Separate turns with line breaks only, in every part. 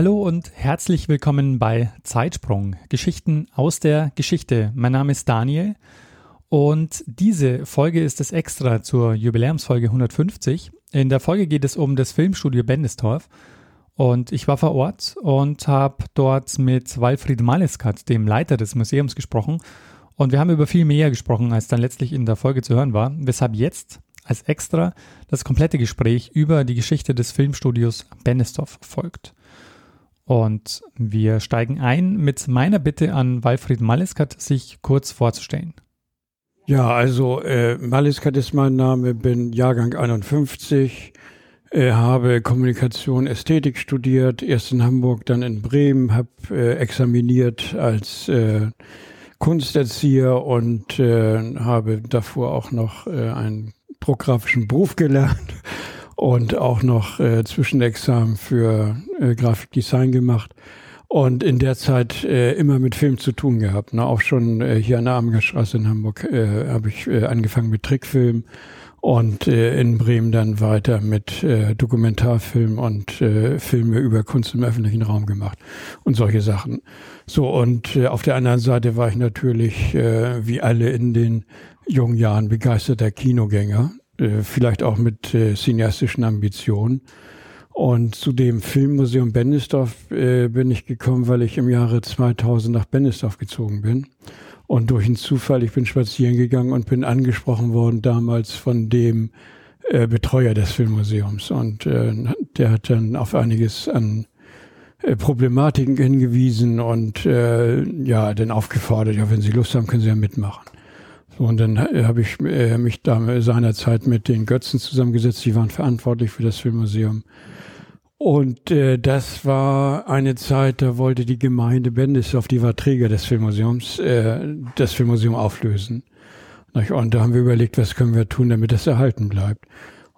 Hallo und herzlich willkommen bei Zeitsprung, Geschichten aus der Geschichte. Mein Name ist Daniel und diese Folge ist das extra zur Jubiläumsfolge 150. In der Folge geht es um das Filmstudio Bendistorf und ich war vor Ort und habe dort mit Walfried Maleskat, dem Leiter des Museums, gesprochen und wir haben über viel mehr gesprochen, als dann letztlich in der Folge zu hören war, weshalb jetzt als extra das komplette Gespräch über die Geschichte des Filmstudios Bennistorf folgt. Und wir steigen ein mit meiner Bitte an Walfried Maleskat, sich kurz vorzustellen.
Ja, also äh, Maleskat ist mein Name, bin Jahrgang 51, äh, habe Kommunikation, Ästhetik studiert, erst in Hamburg, dann in Bremen, habe äh, examiniert als äh, Kunsterzieher und äh, habe davor auch noch äh, einen druckgrafischen Beruf gelernt und auch noch äh, Zwischenexamen für äh, Grafikdesign gemacht und in der Zeit äh, immer mit Film zu tun gehabt. Ne? Auch schon äh, hier an der Amgerstraße in Hamburg äh, habe ich äh, angefangen mit Trickfilm und äh, in Bremen dann weiter mit äh, Dokumentarfilm und äh, Filme über Kunst im öffentlichen Raum gemacht und solche Sachen. So und äh, auf der anderen Seite war ich natürlich äh, wie alle in den jungen Jahren begeisterter Kinogänger äh, vielleicht auch mit äh, cineastischen Ambitionen. Und zu dem Filmmuseum Bennisdorf äh, bin ich gekommen, weil ich im Jahre 2000 nach Bennisdorf gezogen bin. Und durch einen Zufall, ich bin spazieren gegangen und bin angesprochen worden damals von dem äh, Betreuer des Filmmuseums. Und äh, der hat dann auf einiges an äh, Problematiken hingewiesen und äh, ja, dann aufgefordert, ja, wenn Sie Lust haben, können Sie ja mitmachen. Und dann habe ich äh, mich da seinerzeit mit den Götzen zusammengesetzt, die waren verantwortlich für das Filmmuseum. Und äh, das war eine Zeit, da wollte die Gemeinde Bendisdorf, die war Träger des Filmmuseums, äh, das Filmmuseum auflösen. Und da haben wir überlegt, was können wir tun, damit das erhalten bleibt.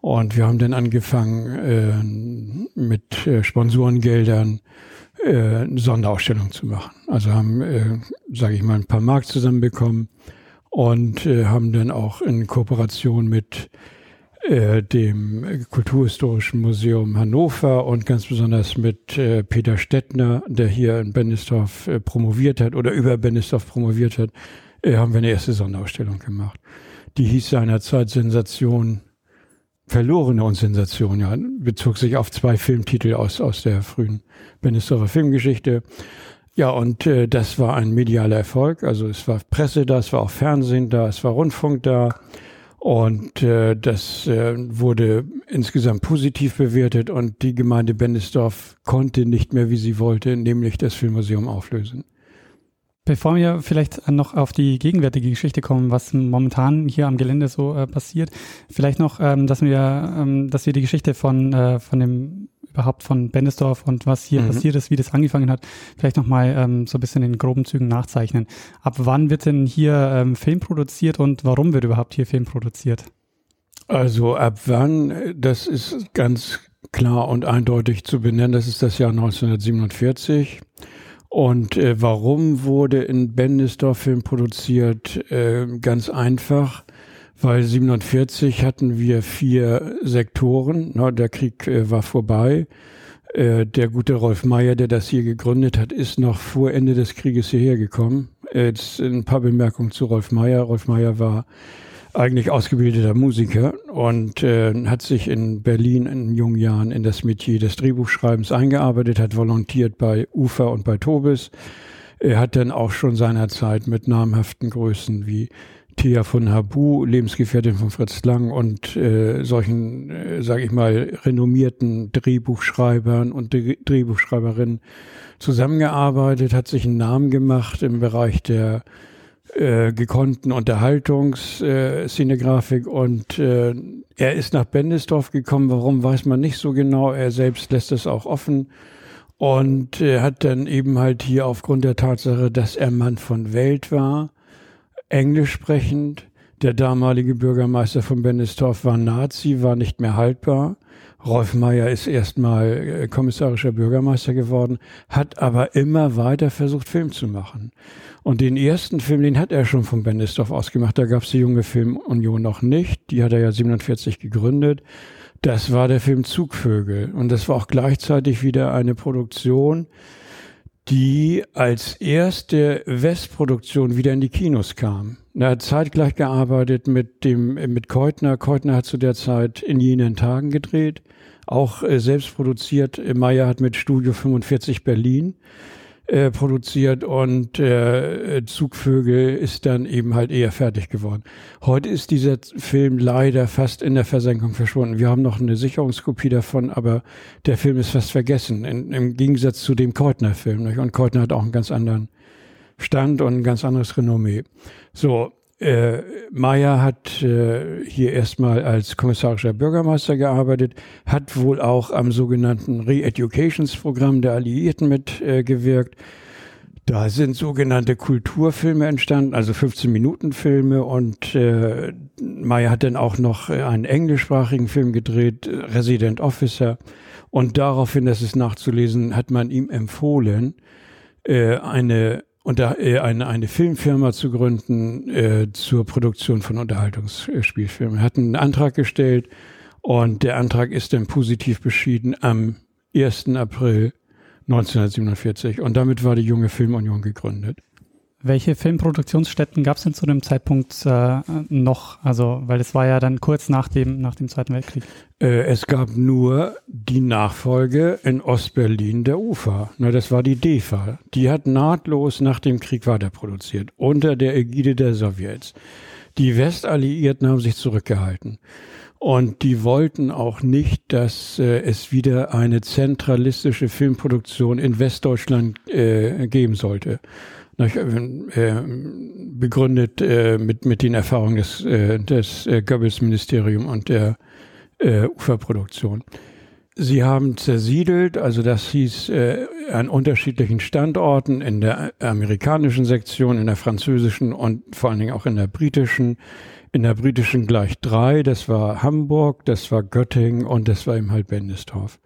Und wir haben dann angefangen, äh, mit äh, Sponsorengeldern äh, Sonderausstellungen zu machen. Also haben, äh, sage ich mal, ein paar Mark zusammenbekommen und äh, haben dann auch in Kooperation mit äh, dem Kulturhistorischen Museum Hannover und ganz besonders mit äh, Peter Stettner, der hier in Bennisdorf äh, promoviert hat oder über Bennisdorf promoviert hat, äh, haben wir eine erste Sonderausstellung gemacht. Die hieß seinerzeit Sensation, verlorene und Sensation, ja, bezog sich auf zwei Filmtitel aus, aus der frühen Bennisdorfer Filmgeschichte. Ja, und äh, das war ein medialer Erfolg. Also es war Presse da, es war auch Fernsehen da, es war Rundfunk da. Und äh, das äh, wurde insgesamt positiv bewertet und die Gemeinde Bendisdorf konnte nicht mehr, wie sie wollte, nämlich das Filmmuseum auflösen.
Bevor wir vielleicht noch auf die gegenwärtige Geschichte kommen, was momentan hier am Gelände so äh, passiert, vielleicht noch, ähm, dass wir, ähm, dass wir die Geschichte von äh, von dem überhaupt von Bendesdorf und was hier mhm. passiert ist, wie das angefangen hat, vielleicht nochmal ähm, so ein bisschen in groben Zügen nachzeichnen. Ab wann wird denn hier ähm, Film produziert und warum wird überhaupt hier Film produziert?
Also ab wann, das ist ganz klar und eindeutig zu benennen, das ist das Jahr 1947. Und äh, warum wurde in Bendisdorf Film produziert? Äh, ganz einfach weil 47 hatten wir vier Sektoren. Na, der Krieg äh, war vorbei. Äh, der gute Rolf Meyer, der das hier gegründet hat, ist noch vor Ende des Krieges hierher gekommen. Jetzt ein paar Bemerkungen zu Rolf Meyer. Rolf Meyer war eigentlich ausgebildeter Musiker und äh, hat sich in Berlin in jungen Jahren in das Metier des Drehbuchschreibens eingearbeitet, hat volontiert bei UFA und bei Tobis. Er hat dann auch schon seinerzeit mit namhaften Größen wie Thea von Habu, Lebensgefährtin von Fritz Lang und äh, solchen, äh, sage ich mal, renommierten Drehbuchschreibern und Drehbuchschreiberinnen zusammengearbeitet, hat sich einen Namen gemacht im Bereich der äh, gekonnten Unterhaltungsszenegrafik äh, und äh, er ist nach Bendisdorf gekommen. Warum weiß man nicht so genau. Er selbst lässt es auch offen und äh, hat dann eben halt hier aufgrund der Tatsache, dass er Mann von Welt war, englisch sprechend, der damalige Bürgermeister von Bennestorf war Nazi, war nicht mehr haltbar. Rolf Meyer ist erstmal äh, kommissarischer Bürgermeister geworden, hat aber immer weiter versucht, Film zu machen. Und den ersten Film, den hat er schon von Bennestorf ausgemacht. Da gab es die junge Filmunion noch nicht. Die hat er ja 47 gegründet. Das war der Film Zugvögel. Und das war auch gleichzeitig wieder eine Produktion, die als erste Westproduktion wieder in die Kinos kam. Er hat zeitgleich gearbeitet mit dem, mit Keutner. Keutner hat zu der Zeit in jenen Tagen gedreht, auch äh, selbst produziert. Meyer hat mit Studio 45 Berlin äh, produziert und äh, Zugvögel ist dann eben halt eher fertig geworden. Heute ist dieser Film leider fast in der Versenkung verschwunden. Wir haben noch eine Sicherungskopie davon, aber der Film ist fast vergessen, in, im Gegensatz zu dem Keutner-Film. Und Keutner hat auch einen ganz anderen Stand und ein ganz anderes Renommee. So, äh, Meyer hat äh, hier erstmal als kommissarischer Bürgermeister gearbeitet, hat wohl auch am sogenannten Re-Educations-Programm der Alliierten mitgewirkt. Äh, da sind sogenannte Kulturfilme entstanden, also 15-Minuten-Filme und äh, Meyer hat dann auch noch einen englischsprachigen Film gedreht, Resident Officer. Und daraufhin, das ist nachzulesen, hat man ihm empfohlen, äh, eine und da äh, eine, eine Filmfirma zu gründen äh, zur Produktion von Unterhaltungsspielfilmen. Er hat einen Antrag gestellt und der Antrag ist dann positiv beschieden am 1. April 1947 und damit war die junge Filmunion gegründet.
Welche Filmproduktionsstätten gab es denn zu dem Zeitpunkt äh, noch? Also, weil es war ja dann kurz nach dem, nach dem Zweiten Weltkrieg.
Äh, es gab nur die Nachfolge in Ostberlin der UFA. Na, das war die DEFA. Die hat nahtlos nach dem Krieg weiterproduziert, unter der Ägide der Sowjets. Die Westalliierten haben sich zurückgehalten. Und die wollten auch nicht, dass äh, es wieder eine zentralistische Filmproduktion in Westdeutschland äh, geben sollte. Äh, begründet äh, mit, mit den Erfahrungen des, äh, des Goebbels-Ministerium und der Uferproduktion. Sie haben zersiedelt, also das hieß äh, an unterschiedlichen Standorten in der amerikanischen Sektion, in der französischen und vor allen Dingen auch in der britischen. In der britischen gleich drei, das war Hamburg, das war Göttingen und das war eben halt Bendestorf.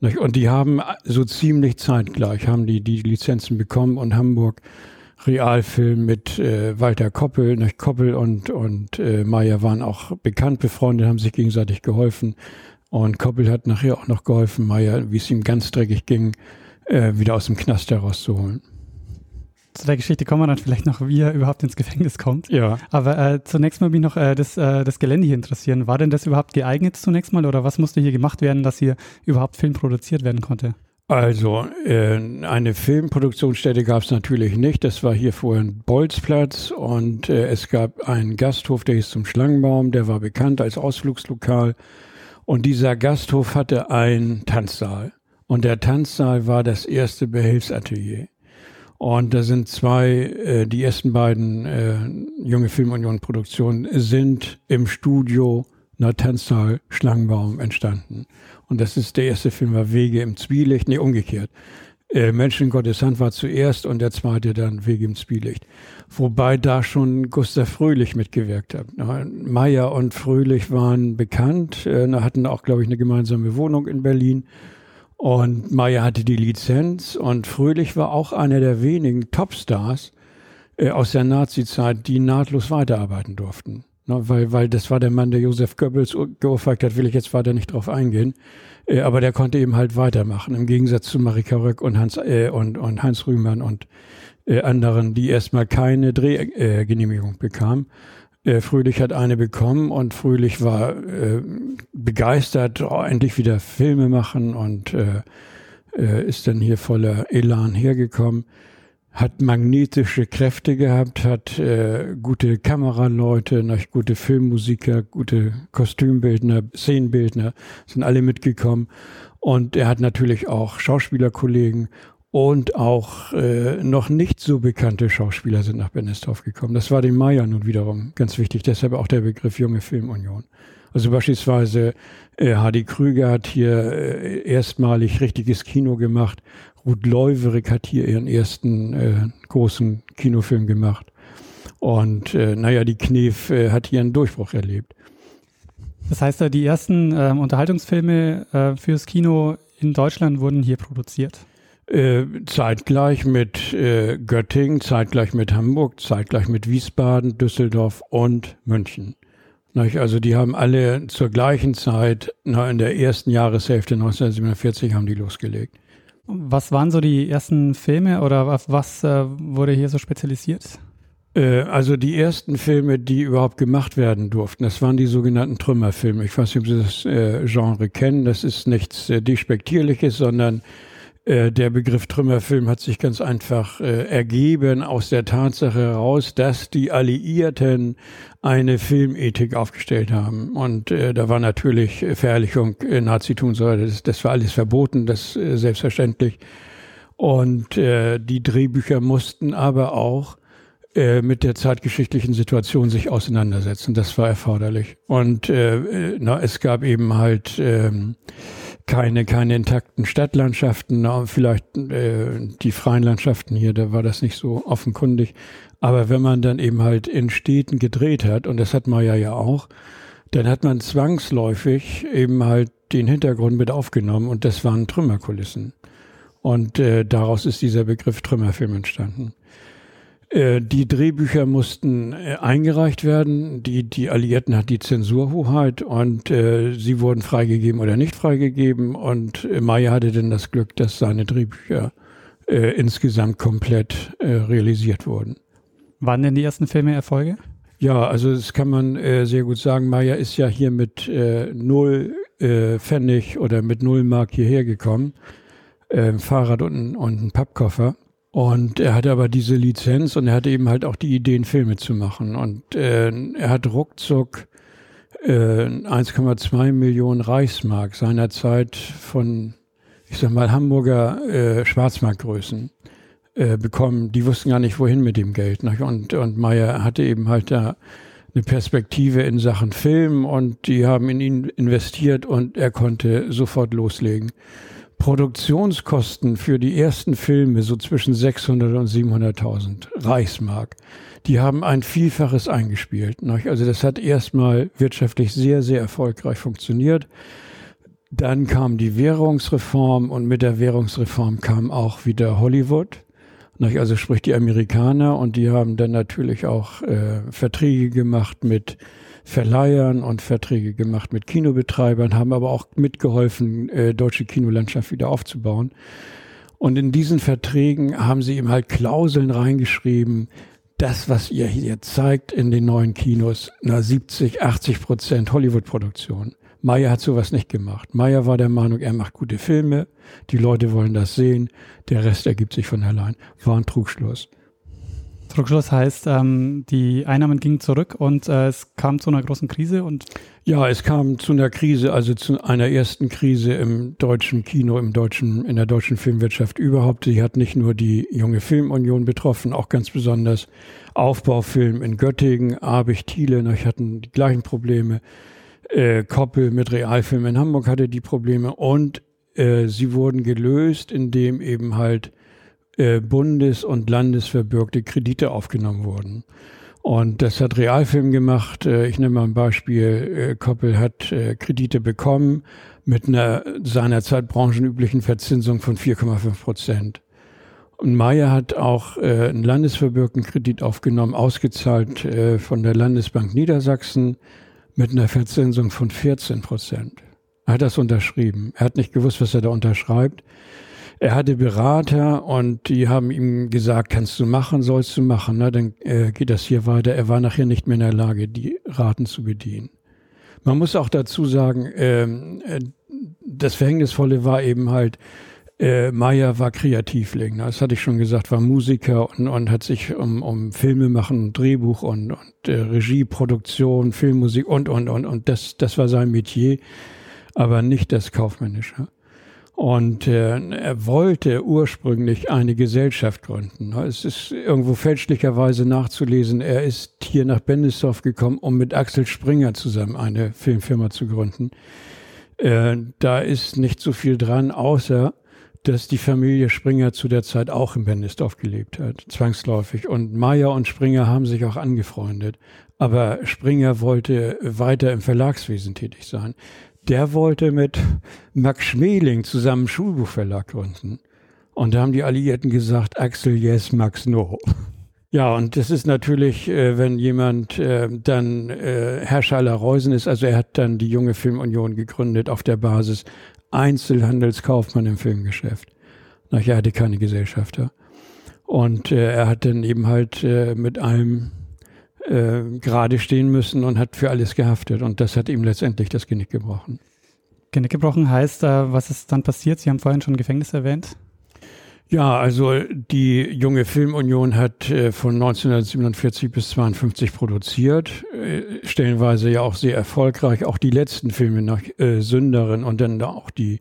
Und die haben so ziemlich zeitgleich, haben die die Lizenzen bekommen und Hamburg Realfilm mit äh, Walter Koppel. Nicht? Koppel und, und äh, Meyer waren auch bekannt befreundet, haben sich gegenseitig geholfen. Und Koppel hat nachher auch noch geholfen, Meyer, wie es ihm ganz dreckig ging, äh, wieder aus dem Knast herauszuholen
zu der Geschichte kommen wir dann vielleicht noch, wie er überhaupt ins Gefängnis kommt.
Ja.
Aber äh, zunächst mal mich noch äh, das, äh, das Gelände hier interessieren. War denn das überhaupt geeignet zunächst mal oder was musste hier gemacht werden, dass hier überhaupt Film produziert werden konnte?
Also äh, eine Filmproduktionsstätte gab es natürlich nicht. Das war hier vorher ein Bolzplatz und äh, es gab einen Gasthof, der hieß zum Schlangenbaum, der war bekannt als Ausflugslokal. Und dieser Gasthof hatte einen Tanzsaal. Und der Tanzsaal war das erste Behelfsatelier. Und da sind zwei, äh, die ersten beiden äh, Junge Filmunion Produktionen sind im Studio Natanzal Schlangenbaum entstanden. Und das ist der erste Film war Wege im Zwielicht, nee, umgekehrt. Äh, Menschen Gottes Hand war zuerst und der zweite dann Wege im Zwielicht. Wobei da schon Gustav Fröhlich mitgewirkt hat. Meyer und Fröhlich waren bekannt, äh, hatten auch, glaube ich, eine gemeinsame Wohnung in Berlin. Und Meyer hatte die Lizenz und Fröhlich war auch einer der wenigen Topstars äh, aus der Nazi-Zeit, die nahtlos weiterarbeiten durften. Ne, weil, weil das war der Mann, der Josef Goebbels geohrfeigt hat, will ich jetzt weiter nicht drauf eingehen. Äh, aber der konnte eben halt weitermachen, im Gegensatz zu Marika Röck und Hans, äh, und, und Heinz Rühmann und äh, anderen, die erstmal keine Drehgenehmigung bekamen. Äh, Fröhlich hat eine bekommen und Fröhlich war äh, begeistert, oh, endlich wieder Filme machen und äh, äh, ist dann hier voller Elan hergekommen. Hat magnetische Kräfte gehabt, hat äh, gute Kameraleute, gute Filmmusiker, gute Kostümbildner, Szenenbildner, sind alle mitgekommen. Und er hat natürlich auch Schauspielerkollegen und auch äh, noch nicht so bekannte Schauspieler sind nach Bennestorf gekommen. Das war den Maya nun wiederum ganz wichtig, deshalb auch der Begriff junge Filmunion. Also beispielsweise äh, Hardy Krüger hat hier äh, erstmalig richtiges Kino gemacht. Ruth Leuwerig hat hier ihren ersten äh, großen Kinofilm gemacht. Und äh, naja, die Knef äh, hat hier einen Durchbruch erlebt.
Das heißt, die ersten äh, Unterhaltungsfilme äh, fürs Kino in Deutschland wurden hier produziert?
Äh, zeitgleich mit äh, Göttingen, zeitgleich mit Hamburg, zeitgleich mit Wiesbaden, Düsseldorf und München. Also die haben alle zur gleichen Zeit, na, in der ersten Jahreshälfte 1947 haben die losgelegt.
Was waren so die ersten Filme oder auf was äh, wurde hier so spezialisiert?
Äh, also die ersten Filme, die überhaupt gemacht werden durften, das waren die sogenannten Trümmerfilme. Ich weiß nicht, ob Sie das äh, Genre kennen. Das ist nichts äh, Despektierliches, sondern äh, der Begriff Trümmerfilm hat sich ganz einfach äh, ergeben aus der Tatsache heraus, dass die Alliierten eine Filmethik aufgestellt haben. Und äh, da war natürlich Verherrlichung äh, Nazitum, so, das, das war alles verboten, das äh, selbstverständlich. Und äh, die Drehbücher mussten aber auch mit der zeitgeschichtlichen Situation sich auseinandersetzen. Das war erforderlich. Und äh, na, es gab eben halt ähm, keine, keine intakten Stadtlandschaften, vielleicht äh, die freien Landschaften hier, da war das nicht so offenkundig. Aber wenn man dann eben halt in Städten gedreht hat, und das hat man ja ja auch, dann hat man zwangsläufig eben halt den Hintergrund mit aufgenommen und das waren Trümmerkulissen. Und äh, daraus ist dieser Begriff Trümmerfilm entstanden. Äh, die Drehbücher mussten äh, eingereicht werden. Die, die Alliierten hat die Zensurhoheit und äh, sie wurden freigegeben oder nicht freigegeben. Und äh, Meyer hatte dann das Glück, dass seine Drehbücher äh, insgesamt komplett äh, realisiert wurden.
Waren denn die ersten Filme Erfolge?
Ja, also das kann man sehr gut sagen. Meyer ist ja hier mit null Pfennig oder mit null Mark hierher gekommen. Fahrrad und, und ein Pappkoffer. Und er hatte aber diese Lizenz und er hatte eben halt auch die Ideen, Filme zu machen. Und äh, er hat ruckzuck äh, 1,2 Millionen Reichsmark seinerzeit von, ich sag mal, Hamburger äh, Schwarzmarktgrößen äh, bekommen. Die wussten gar nicht, wohin mit dem Geld. Ne? Und, und Meyer hatte eben halt da eine Perspektive in Sachen Film und die haben in ihn investiert und er konnte sofort loslegen. Produktionskosten für die ersten Filme so zwischen 600 und 700.000 Reichsmark. Die haben ein Vielfaches eingespielt. Also das hat erstmal wirtschaftlich sehr, sehr erfolgreich funktioniert. Dann kam die Währungsreform und mit der Währungsreform kam auch wieder Hollywood. Also sprich die Amerikaner und die haben dann natürlich auch äh, Verträge gemacht mit Verleihern und Verträge gemacht mit Kinobetreibern, haben aber auch mitgeholfen, äh, deutsche Kinolandschaft wieder aufzubauen. Und in diesen Verträgen haben sie eben halt Klauseln reingeschrieben, das, was ihr hier zeigt in den neuen Kinos, na 70, 80 Prozent Hollywood-Produktion. Meyer hat sowas nicht gemacht. Meyer war der Meinung, er macht gute Filme, die Leute wollen das sehen, der Rest ergibt sich von allein. War ein Trugschluss.
Rückschluss heißt, ähm, die Einnahmen gingen zurück und äh, es kam zu einer großen Krise und
ja, es kam zu einer Krise, also zu einer ersten Krise im deutschen Kino, im deutschen, in der deutschen Filmwirtschaft überhaupt. Sie hat nicht nur die junge Filmunion betroffen, auch ganz besonders Aufbaufilm in Göttingen, Abich, Thiele, noch hatten die gleichen Probleme. Äh, Koppel mit Realfilm in Hamburg hatte die Probleme und äh, sie wurden gelöst, indem eben halt äh, bundes- und landesverbürgte Kredite aufgenommen wurden. Und das hat Realfilm gemacht. Äh, ich nehme mal ein Beispiel. Äh, Koppel hat Kredite bekommen mit einer seinerzeit branchenüblichen Verzinsung von 4,5 Prozent. Und Meyer hat auch einen landesverbürgten Kredit aufgenommen, ausgezahlt von der Landesbank Niedersachsen mit einer Verzinsung von 14 Prozent. Er hat das unterschrieben. Er hat nicht gewusst, was er da unterschreibt. Er hatte Berater und die haben ihm gesagt, kannst du machen, sollst du machen, ne? dann äh, geht das hier weiter. Er war nachher nicht mehr in der Lage, die Raten zu bedienen. Man muss auch dazu sagen, ähm, äh, das Verhängnisvolle war eben halt, äh, Meyer war Kreativling, ne? das hatte ich schon gesagt, war Musiker und, und hat sich um, um Filme machen, Drehbuch und, und äh, Regie, Produktion, Filmmusik und, und, und, und das, das war sein Metier, aber nicht das Kaufmännische. Und äh, er wollte ursprünglich eine Gesellschaft gründen. Es ist irgendwo fälschlicherweise nachzulesen, er ist hier nach Bendisdorf gekommen, um mit Axel Springer zusammen eine Filmfirma zu gründen. Äh, da ist nicht so viel dran, außer dass die Familie Springer zu der Zeit auch in Bendisdorf gelebt hat, zwangsläufig. Und Meyer und Springer haben sich auch angefreundet. Aber Springer wollte weiter im Verlagswesen tätig sein der wollte mit Max Schmeling zusammen Schulbuchverlag gründen. Und da haben die Alliierten gesagt, Axel yes, Max no. Ja, und das ist natürlich, äh, wenn jemand äh, dann äh, Herrscher aller Reusen ist, also er hat dann die junge Filmunion gegründet auf der Basis Einzelhandelskaufmann im Filmgeschäft. Na, er hatte keine Gesellschafter. Und äh, er hat dann eben halt äh, mit allem äh, gerade stehen müssen und hat für alles gehaftet. Und das hat ihm letztendlich das Genick gebrochen.
Genick gebrochen heißt, äh, was ist dann passiert? Sie haben vorhin schon Gefängnis erwähnt.
Ja, also die junge Filmunion hat äh, von 1947 bis 52 produziert, äh, stellenweise ja auch sehr erfolgreich. Auch die letzten Filme nach äh, Sünderin und dann auch die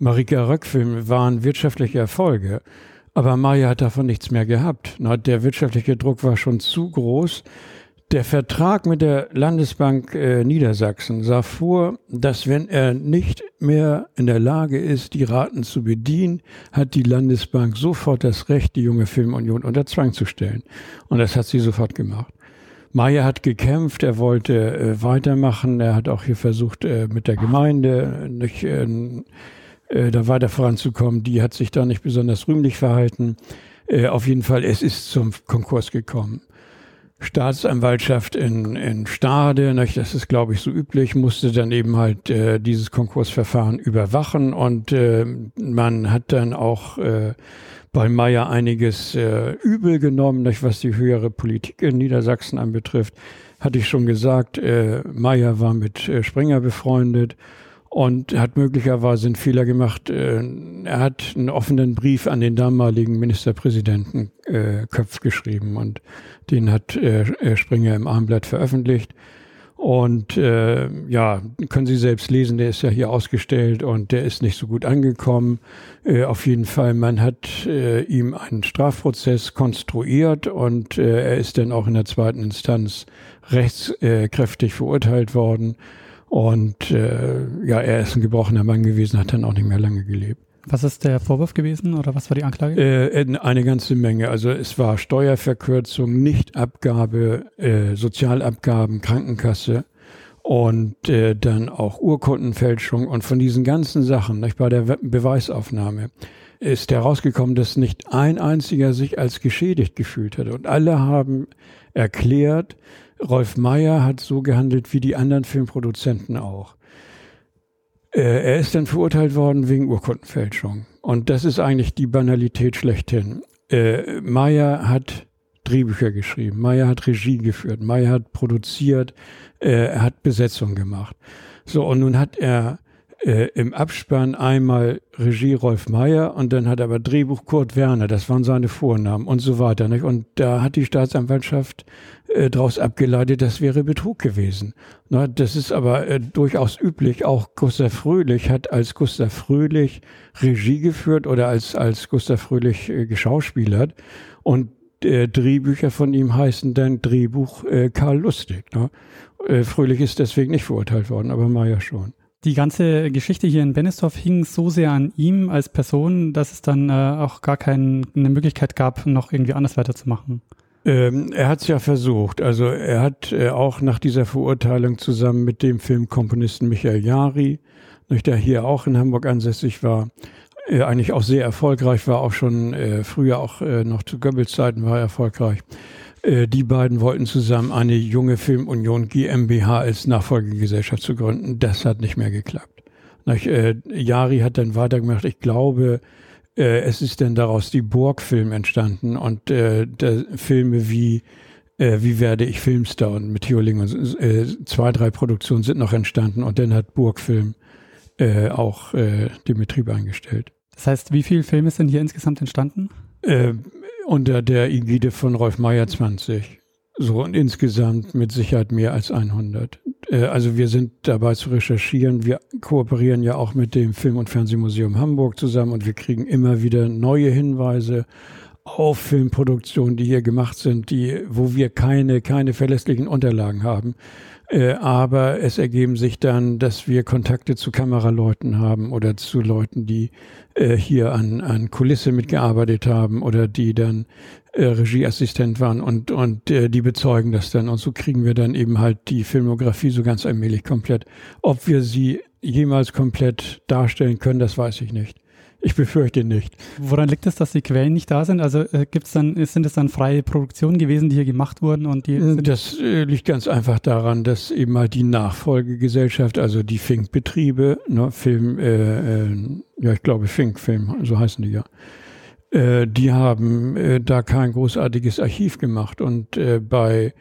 Marika Röck-Filme waren wirtschaftliche Erfolge. Aber Maya hat davon nichts mehr gehabt. Der wirtschaftliche Druck war schon zu groß. Der Vertrag mit der Landesbank äh, Niedersachsen sah vor, dass wenn er nicht mehr in der Lage ist, die Raten zu bedienen, hat die Landesbank sofort das Recht, die junge Filmunion unter Zwang zu stellen. Und das hat sie sofort gemacht. Meyer hat gekämpft, er wollte äh, weitermachen, er hat auch hier versucht, äh, mit der Gemeinde nicht, äh, äh, da weiter voranzukommen. Die hat sich da nicht besonders rühmlich verhalten. Äh, auf jeden Fall, es ist zum Konkurs gekommen. Staatsanwaltschaft in, in Stade, nicht, das ist, glaube ich, so üblich, musste dann eben halt äh, dieses Konkursverfahren überwachen und äh, man hat dann auch äh, bei Meyer einiges äh, übel genommen, nicht, was die höhere Politik in Niedersachsen anbetrifft. Hatte ich schon gesagt, äh, Meyer war mit äh, Springer befreundet und hat möglicherweise einen Fehler gemacht. Äh, er hat einen offenen Brief an den damaligen Ministerpräsidenten äh, Köpf geschrieben und den hat äh, Springer im Armblatt veröffentlicht. Und äh, ja, können Sie selbst lesen, der ist ja hier ausgestellt und der ist nicht so gut angekommen. Äh, auf jeden Fall, man hat äh, ihm einen Strafprozess konstruiert und äh, er ist dann auch in der zweiten Instanz rechtskräftig verurteilt worden. Und äh, ja, er ist ein gebrochener Mann gewesen, hat dann auch nicht mehr lange gelebt.
Was ist der Vorwurf gewesen oder was war die Anklage?
Äh, eine ganze Menge. Also es war Steuerverkürzung, Nichtabgabe, äh, Sozialabgaben, Krankenkasse und äh, dann auch Urkundenfälschung. Und von diesen ganzen Sachen, nicht, bei der Beweisaufnahme, ist herausgekommen, dass nicht ein einziger sich als geschädigt gefühlt hat. Und alle haben erklärt, Rolf Meyer hat so gehandelt wie die anderen Filmproduzenten auch. Äh, er ist dann verurteilt worden wegen Urkundenfälschung. Und das ist eigentlich die Banalität schlechthin. Äh, Meyer hat Drehbücher geschrieben, Meyer hat Regie geführt, Meyer hat produziert, äh, er hat Besetzung gemacht. So, und nun hat er äh, im Abspann einmal Regie Rolf Meyer und dann hat aber Drehbuch Kurt Werner, das waren seine Vornamen und so weiter. Nicht? Und da hat die Staatsanwaltschaft äh, daraus abgeleitet, das wäre Betrug gewesen. Na, das ist aber äh, durchaus üblich. Auch Gustav Fröhlich hat als Gustav Fröhlich Regie geführt oder als, als Gustav Fröhlich äh, geschauspielert. Und äh, Drehbücher von ihm heißen dann Drehbuch äh, Karl Lustig. Ne? Äh, Fröhlich ist deswegen nicht verurteilt worden, aber Meyer schon
die ganze Geschichte hier in Bennesdorf hing so sehr an ihm als Person, dass es dann äh, auch gar keine Möglichkeit gab, noch irgendwie anders weiterzumachen.
Ähm, er hat es ja versucht. Also er hat äh, auch nach dieser Verurteilung zusammen mit dem Filmkomponisten Michael Jari, der hier auch in Hamburg ansässig war, äh, eigentlich auch sehr erfolgreich war, auch schon äh, früher auch äh, noch zu Goebbels Zeiten war er erfolgreich. Äh, die beiden wollten zusammen eine junge Filmunion GmbH als Nachfolgegesellschaft zu gründen. Das hat nicht mehr geklappt. Nach, äh, Jari hat dann weitergemacht. Ich glaube, äh, es ist dann daraus die Burg-Film entstanden und äh, Filme wie äh, Wie werde ich Filmstar und mit Hioling und äh, zwei, drei Produktionen sind noch entstanden und dann hat Burgfilm auch den Betrieb eingestellt.
Das heißt, wie viele Filme sind hier insgesamt entstanden?
Unter der Ägide von Rolf Meyer 20. So und insgesamt mit Sicherheit mehr als 100. Äh, also wir sind dabei zu recherchieren. Wir kooperieren ja auch mit dem Film- und Fernsehmuseum Hamburg zusammen und wir kriegen immer wieder neue Hinweise auf Filmproduktionen, die hier gemacht sind, die, wo wir keine, keine verlässlichen Unterlagen haben. Äh, aber es ergeben sich dann, dass wir Kontakte zu Kameraleuten haben oder zu Leuten, die äh, hier an, an Kulisse mitgearbeitet haben oder die dann äh, Regieassistent waren und, und äh, die bezeugen das dann. Und so kriegen wir dann eben halt die Filmografie so ganz allmählich komplett. Ob wir sie jemals komplett darstellen können, das weiß ich nicht. Ich befürchte nicht.
Woran liegt es, dass die Quellen nicht da sind? Also äh, gibt's dann, sind es dann freie Produktionen gewesen, die hier gemacht wurden und die?
Das äh, liegt ganz einfach daran, dass eben mal die Nachfolgegesellschaft, also die Fink-Betriebe, ne, Film, äh, äh, ja ich glaube Fink-Film, so heißen die ja, äh, die haben äh, da kein großartiges Archiv gemacht und äh, bei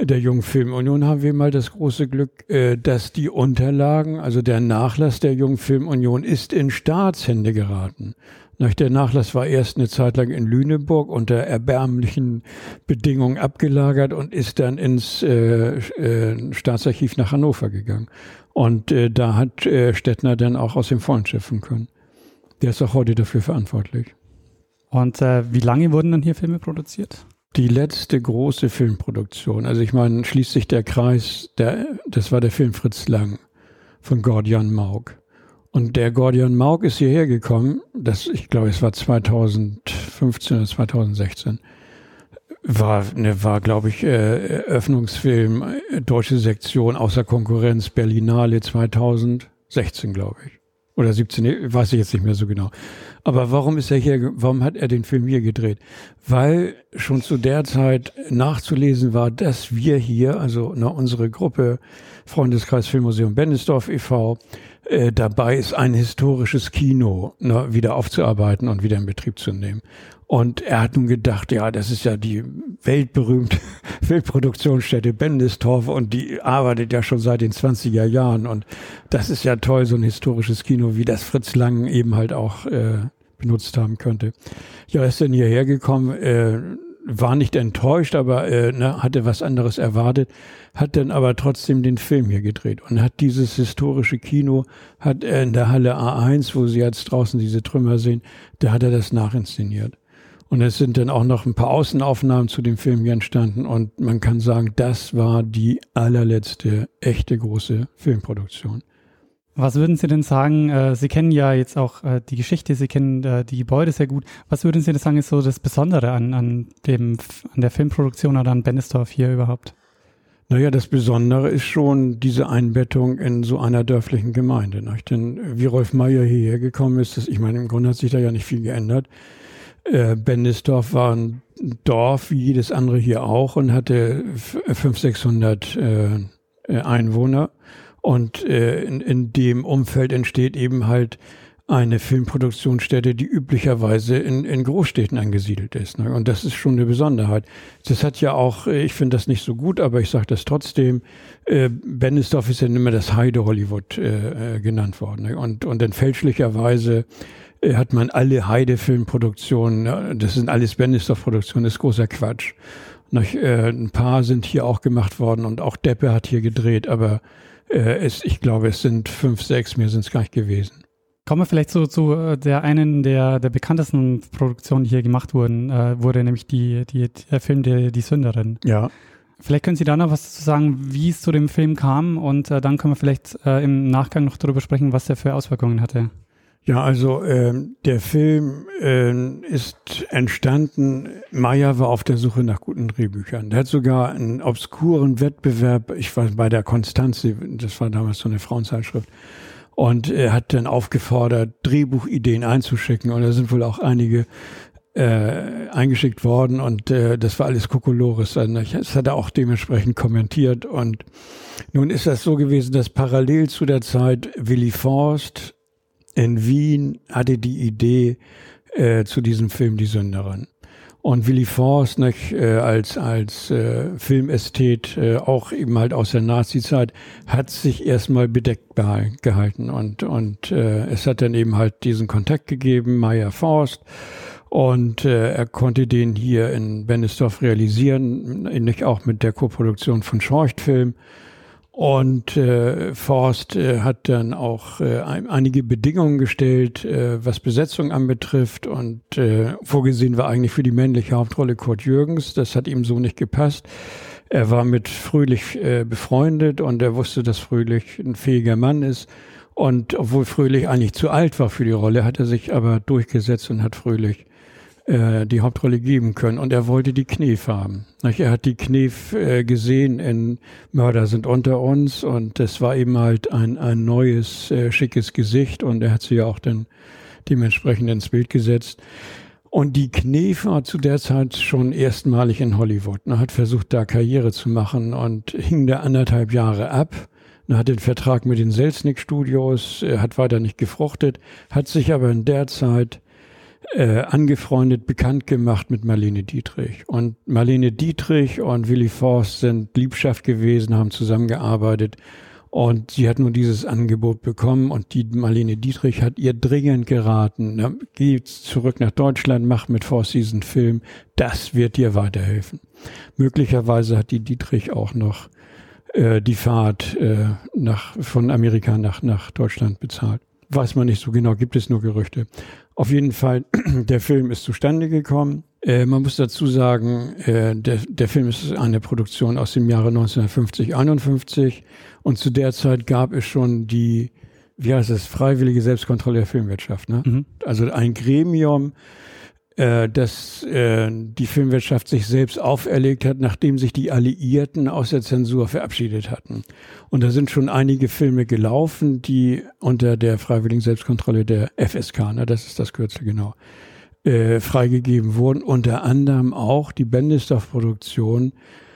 der Jungfilmunion haben wir mal das große Glück, äh, dass die Unterlagen, also der Nachlass der Jungfilmunion ist in Staatshände geraten. Der Nachlass war erst eine Zeit lang in Lüneburg unter erbärmlichen Bedingungen abgelagert und ist dann ins äh, äh, Staatsarchiv nach Hannover gegangen. Und da hat Stettner dann auch aus dem Vollen schöpfen können. Der ist auch heute dafür verantwortlich.
Und äh, wie lange wurden dann hier Filme produziert?
Die letzte große Filmproduktion. Also ich meine, schließt sich der Kreis, der, das war der Film Fritz Lang von Gordian Maug. Und der Gordian Maug ist hierher gekommen, das, ich glaube, es war 2015 oder 2016. War, ne, war glaube ich, äh, Eröffnungsfilm, äh, deutsche Sektion außer Konkurrenz, Berlinale 2016, glaube ich. Oder 17, weiß ich jetzt nicht mehr so genau. Aber warum ist er hier, warum hat er den Film hier gedreht? Weil schon zu der Zeit nachzulesen war, dass wir hier, also na, unsere Gruppe Freundeskreis Filmmuseum Bennesdorf e.V., äh, dabei ist, ein historisches Kino na, wieder aufzuarbeiten und wieder in Betrieb zu nehmen. Und er hat nun gedacht, ja, das ist ja die weltberühmte Filmproduktionsstätte Bendistorf und die arbeitet ja schon seit den 20er Jahren und das ist ja toll, so ein historisches Kino, wie das Fritz Lang eben halt auch äh, benutzt haben könnte. Ja, ist dann hierher gekommen, äh, war nicht enttäuscht, aber äh, ne, hatte was anderes erwartet, hat dann aber trotzdem den Film hier gedreht und hat dieses historische Kino, hat er in der Halle A1, wo Sie jetzt draußen diese Trümmer sehen, da hat er das nachinszeniert. Und es sind dann auch noch ein paar Außenaufnahmen zu dem Film hier entstanden. Und man kann sagen, das war die allerletzte echte große Filmproduktion.
Was würden Sie denn sagen? Äh, Sie kennen ja jetzt auch äh, die Geschichte, Sie kennen äh, die Gebäude sehr gut. Was würden Sie denn sagen, ist so das Besondere an, an, dem, an der Filmproduktion oder an Bennesdorf hier überhaupt?
Naja, das Besondere ist schon diese Einbettung in so einer dörflichen Gemeinde. Nicht? Denn wie Rolf Meyer hierher gekommen ist, das, ich meine, im Grunde hat sich da ja nicht viel geändert. Äh, Bendisdorf war ein Dorf wie jedes andere hier auch und hatte 500, 600 äh, äh, Einwohner. Und äh, in, in dem Umfeld entsteht eben halt eine Filmproduktionsstätte, die üblicherweise in, in Großstädten angesiedelt ist. Ne? Und das ist schon eine Besonderheit. Das hat ja auch, äh, ich finde das nicht so gut, aber ich sage das trotzdem, äh, Bennisdorf ist ja immer das Heide Hollywood äh, äh, genannt worden. Ne? Und, und dann fälschlicherweise äh, hat man alle Heide-Filmproduktionen, das sind alles Bennisdorf-Produktionen, das ist großer Quatsch. Noch, äh, ein paar sind hier auch gemacht worden und auch Deppe hat hier gedreht, aber äh, es, ich glaube, es sind fünf, sechs, mehr sind es gar nicht gewesen.
Kommen wir vielleicht so zu äh, der einen der, der bekanntesten Produktionen, die hier gemacht wurden, äh, wurde nämlich die, die, der Film der, Die Sünderin.
Ja.
Vielleicht können Sie da noch was dazu sagen, wie es zu dem Film kam und äh, dann können wir vielleicht äh, im Nachgang noch darüber sprechen, was der für Auswirkungen hatte.
Ja, also äh, der Film äh, ist entstanden. Meyer war auf der Suche nach guten Drehbüchern. Der hat sogar einen obskuren Wettbewerb, ich war bei der Konstanz, das war damals so eine Frauenzeitschrift, und er hat dann aufgefordert, Drehbuchideen einzuschicken. Und da sind wohl auch einige äh, eingeschickt worden und äh, das war alles Kokolores. Das hat er auch dementsprechend kommentiert. Und nun ist das so gewesen, dass parallel zu der Zeit Willy Forst in Wien hatte die Idee äh, zu diesem Film Die Sünderin. Und Willy Forst nicht, äh, als, als äh, Filmästhet, äh, auch eben halt aus der Nazi-Zeit, hat sich erstmal bedeckt gehalten. Und, und äh, es hat dann eben halt diesen Kontakt gegeben, Meyer Forst. Und äh, er konnte den hier in Bennesdorf realisieren, ähnlich auch mit der Koproduktion von Schorchtfilm. Und äh, Forst äh, hat dann auch äh, einige Bedingungen gestellt, äh, was Besetzung anbetrifft. Und äh, vorgesehen war eigentlich für die männliche Hauptrolle Kurt Jürgens. Das hat ihm so nicht gepasst. Er war mit Fröhlich äh, befreundet und er wusste, dass Fröhlich ein fähiger Mann ist. Und obwohl Fröhlich eigentlich zu alt war für die Rolle, hat er sich aber durchgesetzt und hat Fröhlich äh, die Hauptrolle geben können. Und er wollte die Knef haben. Er hat die Knef äh, gesehen in Mörder sind unter uns und das war eben halt ein, ein neues, äh, schickes Gesicht und er hat sie ja auch dann dementsprechend ins Bild gesetzt. Und die Knef war zu der Zeit schon erstmalig in Hollywood. Er hat versucht, da Karriere zu machen und hing da anderthalb Jahre ab. Er hat den Vertrag mit den Selznick Studios, hat weiter nicht gefruchtet, hat sich aber in der Zeit äh, angefreundet, bekannt gemacht mit Marlene Dietrich. Und Marlene Dietrich und Willy Forst sind Liebschaft gewesen, haben zusammengearbeitet. Und sie hat nun dieses Angebot bekommen und die Marlene Dietrich hat ihr dringend geraten, na, geh zurück nach Deutschland, mach mit Forst diesen Film, das wird dir weiterhelfen. Möglicherweise hat die Dietrich auch noch äh, die Fahrt äh, nach, von Amerika nach, nach Deutschland bezahlt. Weiß man nicht so genau, gibt es nur Gerüchte. Auf jeden Fall, der Film ist zustande gekommen. Äh, man muss dazu sagen, äh, der, der Film ist eine Produktion aus dem Jahre 1950, 51 und zu der Zeit gab es schon die, wie heißt es, freiwillige Selbstkontrolle der Filmwirtschaft. Ne? Mhm. Also ein Gremium, äh, dass äh, die Filmwirtschaft sich selbst auferlegt hat, nachdem sich die Alliierten aus der Zensur verabschiedet hatten. Und da sind schon einige Filme gelaufen, die unter der freiwilligen Selbstkontrolle der FSK, ne, das ist das Kürzel genau, äh, freigegeben wurden. Unter anderem auch die Bendisdorf-Produktion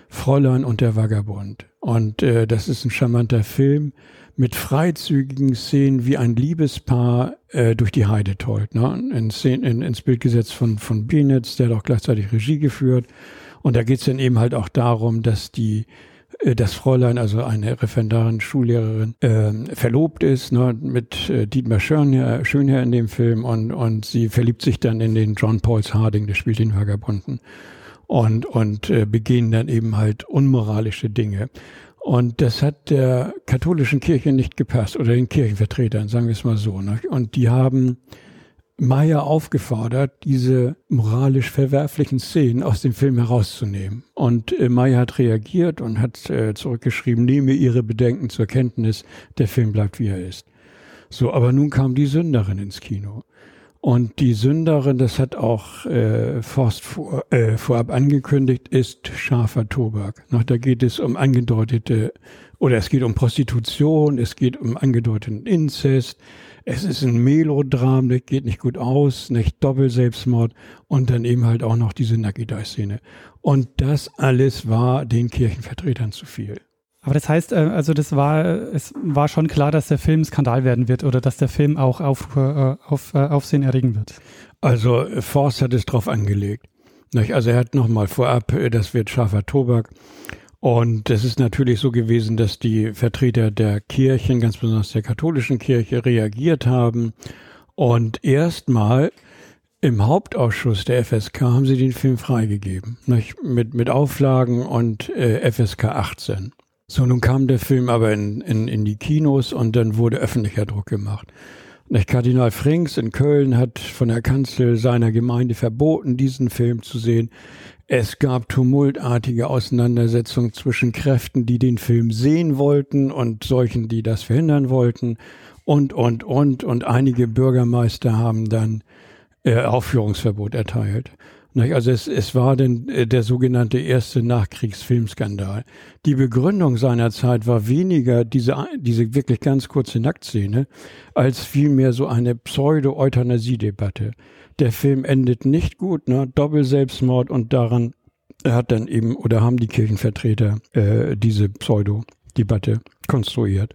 Fräulein und der Vagabund. Und äh, das ist ein charmanter Film mit freizügigen Szenen wie ein Liebespaar äh, durch die Heide tollt. Ne? In Szenen, in, ins Bild gesetzt von, von Benitz, der hat auch gleichzeitig Regie geführt. Und da geht es dann eben halt auch darum, dass die äh, das Fräulein, also eine Referendarin, Schullehrerin, äh, verlobt ist ne, mit äh, Dietmar Schönherr, Schönherr in dem Film und, und sie verliebt sich dann in den John Pauls Harding, der spielt den Vagabunden und, und äh, begehen dann eben halt unmoralische Dinge. Und das hat der katholischen Kirche nicht gepasst oder den Kirchenvertretern, sagen wir es mal so. Ne? Und die haben Meyer aufgefordert, diese moralisch verwerflichen Szenen aus dem Film herauszunehmen. Und äh, Meyer hat reagiert und hat äh, zurückgeschrieben, nehme Ihre Bedenken zur Kenntnis, der Film bleibt wie er ist. So, aber nun kam die Sünderin ins Kino. Und die Sünderin, das hat auch äh, Forst vor, äh, vorab angekündigt, ist scharfer Tobak. Noch, da geht es um angedeutete, oder es geht um Prostitution, es geht um angedeuteten Inzest, es ist ein Melodram, das geht nicht gut aus, nicht Doppelselbstmord und dann eben halt auch noch diese Nakidai-Szene. Und das alles war den Kirchenvertretern zu viel.
Aber das heißt, äh, also das war, es war schon klar, dass der Film Skandal werden wird oder dass der Film auch auf, äh, auf, äh, Aufsehen erregen wird.
Also Forst hat es drauf angelegt. Also er hat nochmal vorab, das wird scharfer Tobak. Und es ist natürlich so gewesen, dass die Vertreter der Kirchen, ganz besonders der katholischen Kirche, reagiert haben. Und erstmal im Hauptausschuss der FSK haben sie den Film freigegeben. Mit, mit Auflagen und FSK 18. So, nun kam der Film aber in, in, in die Kinos und dann wurde öffentlicher Druck gemacht. Der Kardinal Frings in Köln hat von der Kanzel seiner Gemeinde verboten, diesen Film zu sehen. Es gab tumultartige Auseinandersetzungen zwischen Kräften, die den Film sehen wollten und solchen, die das verhindern wollten. Und, und, und. Und einige Bürgermeister haben dann äh, Aufführungsverbot erteilt. Also es, es war denn äh, der sogenannte erste Nachkriegsfilmskandal. Die Begründung seiner Zeit war weniger diese, diese wirklich ganz kurze Nacktszene, als vielmehr so eine Pseudo-Euthanasie-Debatte. Der Film endet nicht gut, ne? Doppelselbstmord und daran hat dann eben oder haben die Kirchenvertreter äh, diese Pseudo-Debatte konstruiert.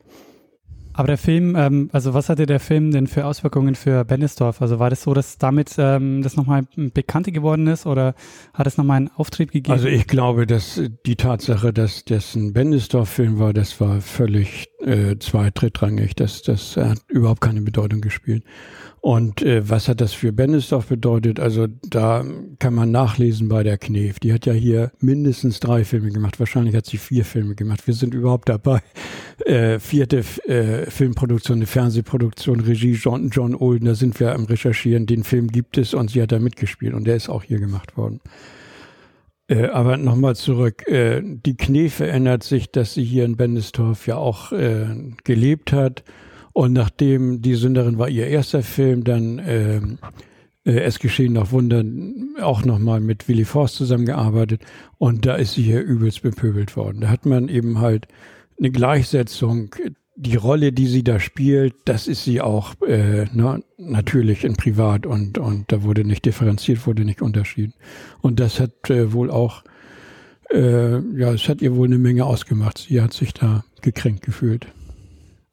Aber der Film, ähm, also was hatte der Film denn für Auswirkungen für Bennesdorf? Also war das so, dass damit ähm, das nochmal bekannter geworden ist oder hat es nochmal einen Auftrieb gegeben?
Also ich glaube, dass die Tatsache, dass das ein Bennesdorf-Film war, das war völlig äh, zweitrangig. Das, das hat überhaupt keine Bedeutung gespielt. Und äh, was hat das für Bennesdorf bedeutet? Also da kann man nachlesen bei der Knef. Die hat ja hier mindestens drei Filme gemacht. Wahrscheinlich hat sie vier Filme gemacht. Wir sind überhaupt dabei. Äh, vierte äh, Filmproduktion, eine Fernsehproduktion, Regie John, John Olden. Da sind wir am Recherchieren. Den Film gibt es und sie hat da mitgespielt und der ist auch hier gemacht worden. Äh, aber nochmal zurück. Äh, die Knefe ändert sich, dass sie hier in Bendesdorf ja auch äh, gelebt hat und nachdem Die Sünderin war ihr erster Film, dann ähm, äh, Es geschehen noch Wunder auch nochmal mit Willy Forst zusammengearbeitet und da ist sie hier übelst bepöbelt worden. Da hat man eben halt eine Gleichsetzung, die Rolle, die sie da spielt, das ist sie auch äh, na, natürlich in Privat und, und da wurde nicht differenziert, wurde nicht unterschieden. Und das hat äh, wohl auch, äh, ja, es hat ihr wohl eine Menge ausgemacht. Sie hat sich da gekränkt gefühlt.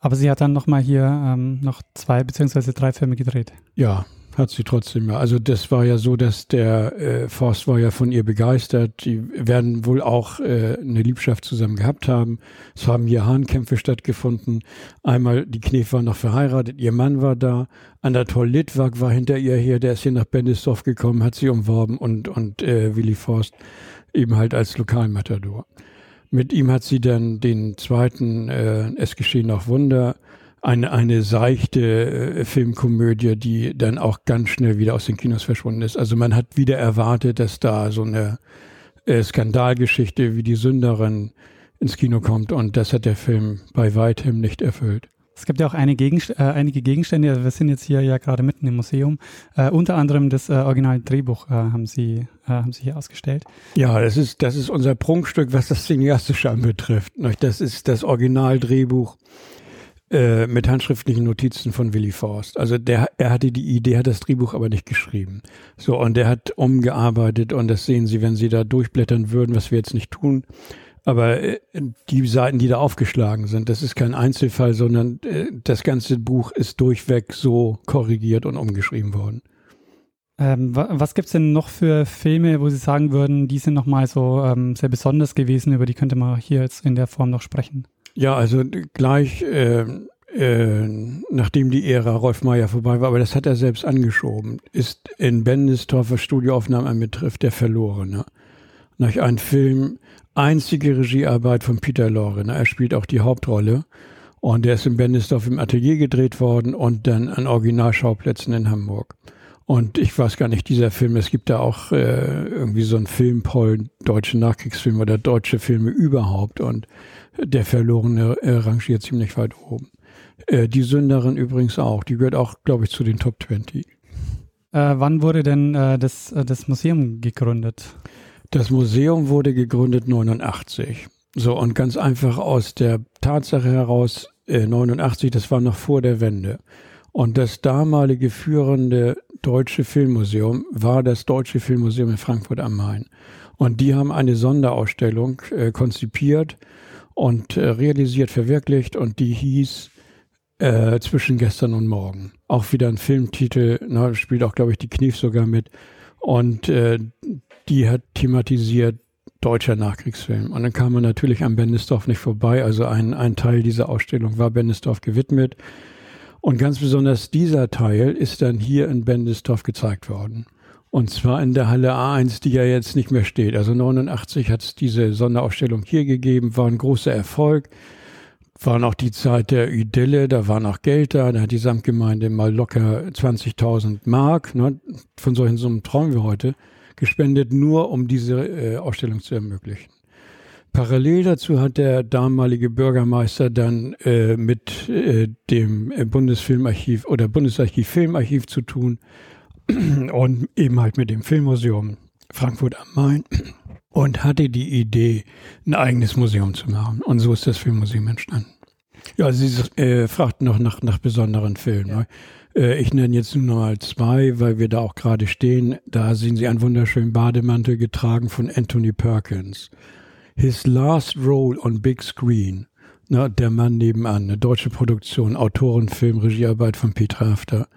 Aber sie hat dann nochmal hier ähm, noch zwei beziehungsweise drei Filme gedreht.
Ja, hat sie trotzdem ja. Also das war ja so, dass der äh, Forst war ja von ihr begeistert. Die werden wohl auch äh, eine Liebschaft zusammen gehabt haben. Es haben hier Hahnkämpfe stattgefunden. Einmal, die Knef war noch verheiratet, ihr Mann war da. Anatol Litwak war hinter ihr her, der ist hier nach Bendisdorf gekommen, hat sie umworben und, und äh, Willy Forst eben halt als Lokalmatador. Mit ihm hat sie dann den zweiten äh, Es geschehen noch Wunder, eine, eine seichte äh, Filmkomödie, die dann auch ganz schnell wieder aus den Kinos verschwunden ist. Also man hat wieder erwartet, dass da so eine äh, Skandalgeschichte wie die Sünderin ins Kino kommt und das hat der Film bei weitem nicht erfüllt.
Es gibt ja auch eine Gegenst äh, einige Gegenstände, also wir sind jetzt hier ja gerade mitten im Museum. Äh, unter anderem das äh, Original-Drehbuch äh, haben, Sie, äh, haben Sie hier ausgestellt.
Ja, das ist, das ist unser Prunkstück, was das Cineastische anbetrifft. Das ist das Originaldrehbuch äh, mit handschriftlichen Notizen von Willy Forst. Also der, er hatte die Idee, hat das Drehbuch aber nicht geschrieben. So, und er hat umgearbeitet und das sehen Sie, wenn Sie da durchblättern würden, was wir jetzt nicht tun. Aber äh, die Seiten, die da aufgeschlagen sind, das ist kein Einzelfall, sondern äh, das ganze Buch ist durchweg so korrigiert und umgeschrieben worden.
Ähm, was gibt es denn noch für Filme, wo Sie sagen würden, die sind nochmal so ähm, sehr besonders gewesen, über die könnte man hier jetzt in der Form noch sprechen?
Ja, also gleich äh, äh, nachdem die Ära Rolf Meyer vorbei war, aber das hat er selbst angeschoben, ist in Bendistorfer Studioaufnahmen anbetrifft der Verlorene. Nach einem Film, einzige Regiearbeit von Peter Lorre. Er spielt auch die Hauptrolle. Und der ist in Bendisdorf im Atelier gedreht worden und dann an Originalschauplätzen in Hamburg. Und ich weiß gar nicht, dieser Film, es gibt da auch äh, irgendwie so einen Filmpoll, deutsche Nachkriegsfilme oder deutsche Filme überhaupt. Und der Verlorene äh, rangiert ziemlich weit oben. Äh, die Sünderin übrigens auch, die gehört auch, glaube ich, zu den Top 20. Äh,
wann wurde denn äh, das, äh, das Museum gegründet?
Das Museum wurde gegründet 89. So, und ganz einfach aus der Tatsache heraus, äh, 89, das war noch vor der Wende. Und das damalige führende Deutsche Filmmuseum war das Deutsche Filmmuseum in Frankfurt am Main. Und die haben eine Sonderausstellung äh, konzipiert und äh, realisiert, verwirklicht und die hieß äh, Zwischen gestern und morgen. Auch wieder ein Filmtitel, na, spielt auch, glaube ich, die Knief sogar mit. Und äh, die hat thematisiert deutscher Nachkriegsfilm. Und dann kam man natürlich an Bendisdorf nicht vorbei. Also ein, ein Teil dieser Ausstellung war Bendisdorf gewidmet. Und ganz besonders dieser Teil ist dann hier in Bendisdorf gezeigt worden. Und zwar in der Halle A1, die ja jetzt nicht mehr steht. Also 89 hat es diese Sonderausstellung hier gegeben, war ein großer Erfolg. War noch die Zeit der Idylle, da war noch Geld da, da hat die Samtgemeinde mal locker 20.000 Mark. Ne? Von solchen Summen träumen wir heute gespendet, nur um diese äh, Ausstellung zu ermöglichen. Parallel dazu hat der damalige Bürgermeister dann äh, mit äh, dem Bundesfilmarchiv oder Bundesarchiv Filmarchiv zu tun und eben halt mit dem Filmmuseum Frankfurt am Main und hatte die Idee, ein eigenes Museum zu machen. Und so ist das Filmmuseum entstanden. Ja, Sie äh, fragten noch nach, nach besonderen Filmen. Ja. Ne? Äh, ich nenne jetzt nur noch mal zwei, weil wir da auch gerade stehen. Da sehen Sie einen wunderschönen Bademantel getragen von Anthony Perkins. His Last Role on Big Screen. Na, der Mann nebenan, eine deutsche Produktion, Autorenfilm, Regiearbeit von Peter Hafter.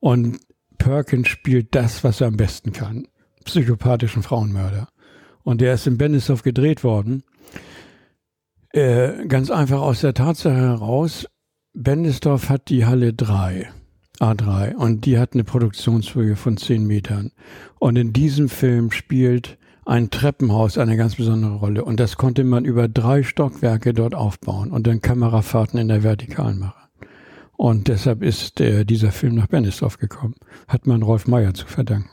Und Perkins spielt das, was er am besten kann. Psychopathischen Frauenmörder. Und der ist in Bennisdorf gedreht worden. Äh, ganz einfach aus der Tatsache heraus, Bendesdorf hat die Halle 3, A3, und die hat eine Produktionshöhe von 10 Metern. Und in diesem Film spielt ein Treppenhaus eine ganz besondere Rolle. Und das konnte man über drei Stockwerke dort aufbauen und dann Kamerafahrten in der Vertikalen machen. Und deshalb ist äh, dieser Film nach Bennisdorf gekommen. Hat man Rolf Meyer zu verdanken.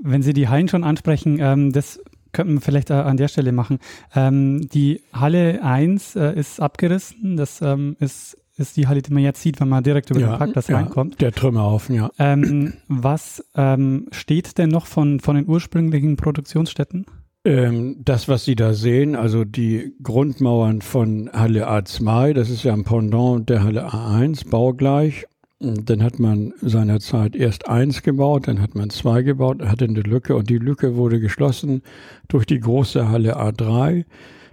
Wenn Sie die Hallen schon ansprechen, ähm, das könnten wir vielleicht äh, an der Stelle machen. Ähm, die Halle 1 äh, ist abgerissen. Das ähm, ist, ist die Halle, die man jetzt sieht, wenn man direkt über ja, den Parkplatz ja, reinkommt.
Der Trümmerhaufen, ja.
Ähm, was ähm, steht denn noch von, von den ursprünglichen Produktionsstätten?
Ähm, das, was Sie da sehen, also die Grundmauern von Halle A2, das ist ja ein Pendant der Halle A1, baugleich. Dann hat man seinerzeit erst eins gebaut, dann hat man zwei gebaut, hatte eine Lücke und die Lücke wurde geschlossen durch die große Halle A3.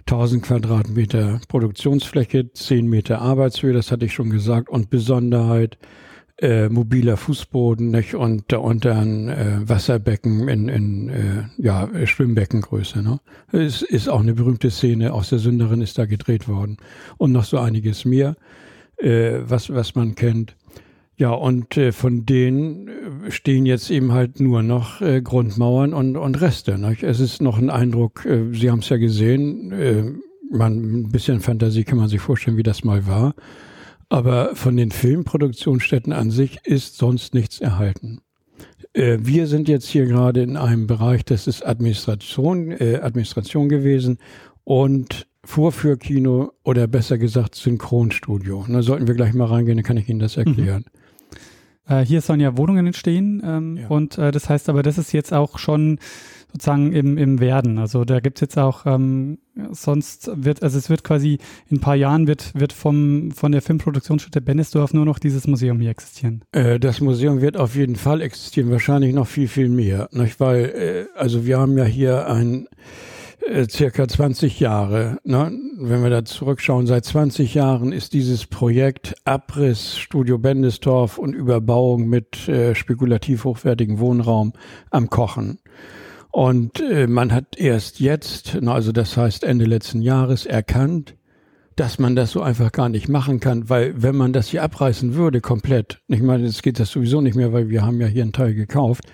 1000 Quadratmeter Produktionsfläche, 10 Meter Arbeitshöhe, das hatte ich schon gesagt, und Besonderheit, äh, mobiler Fußboden nicht? und darunter ein äh, Wasserbecken in, in äh, ja, Schwimmbeckengröße. Ne? Es ist auch eine berühmte Szene aus der Sünderin ist da gedreht worden und noch so einiges mehr, äh, was, was man kennt. Ja, und äh, von denen äh, stehen jetzt eben halt nur noch äh, Grundmauern und, und Reste. Nicht? Es ist noch ein Eindruck, äh, Sie haben es ja gesehen, äh, man, ein bisschen Fantasie kann man sich vorstellen, wie das mal war. Aber von den Filmproduktionsstätten an sich ist sonst nichts erhalten. Äh, wir sind jetzt hier gerade in einem Bereich, das ist Administration, Administration gewesen und Vorführkino oder besser gesagt Synchronstudio. Da sollten wir gleich mal reingehen, dann kann ich Ihnen das mhm. erklären.
Äh, hier sollen ja Wohnungen entstehen ähm, ja. und äh, das heißt aber, das ist jetzt auch schon sozusagen im, im Werden. Also da gibt es jetzt auch, ähm, sonst wird, also es wird quasi in ein paar Jahren wird, wird vom, von der Filmproduktionsstätte Bennesdorf nur noch dieses Museum hier existieren.
Äh, das Museum wird auf jeden Fall existieren, wahrscheinlich noch viel, viel mehr. Nicht? Weil, äh, also wir haben ja hier ein äh, circa 20 Jahre. Ne? Wenn wir da zurückschauen, seit 20 Jahren ist dieses Projekt Abriss Studio Bendesdorf und Überbauung mit äh, spekulativ hochwertigem Wohnraum am Kochen. Und äh, man hat erst jetzt, also das heißt Ende letzten Jahres, erkannt, dass man das so einfach gar nicht machen kann, weil wenn man das hier abreißen würde komplett, ich meine, jetzt geht das sowieso nicht mehr, weil wir haben ja hier einen Teil gekauft,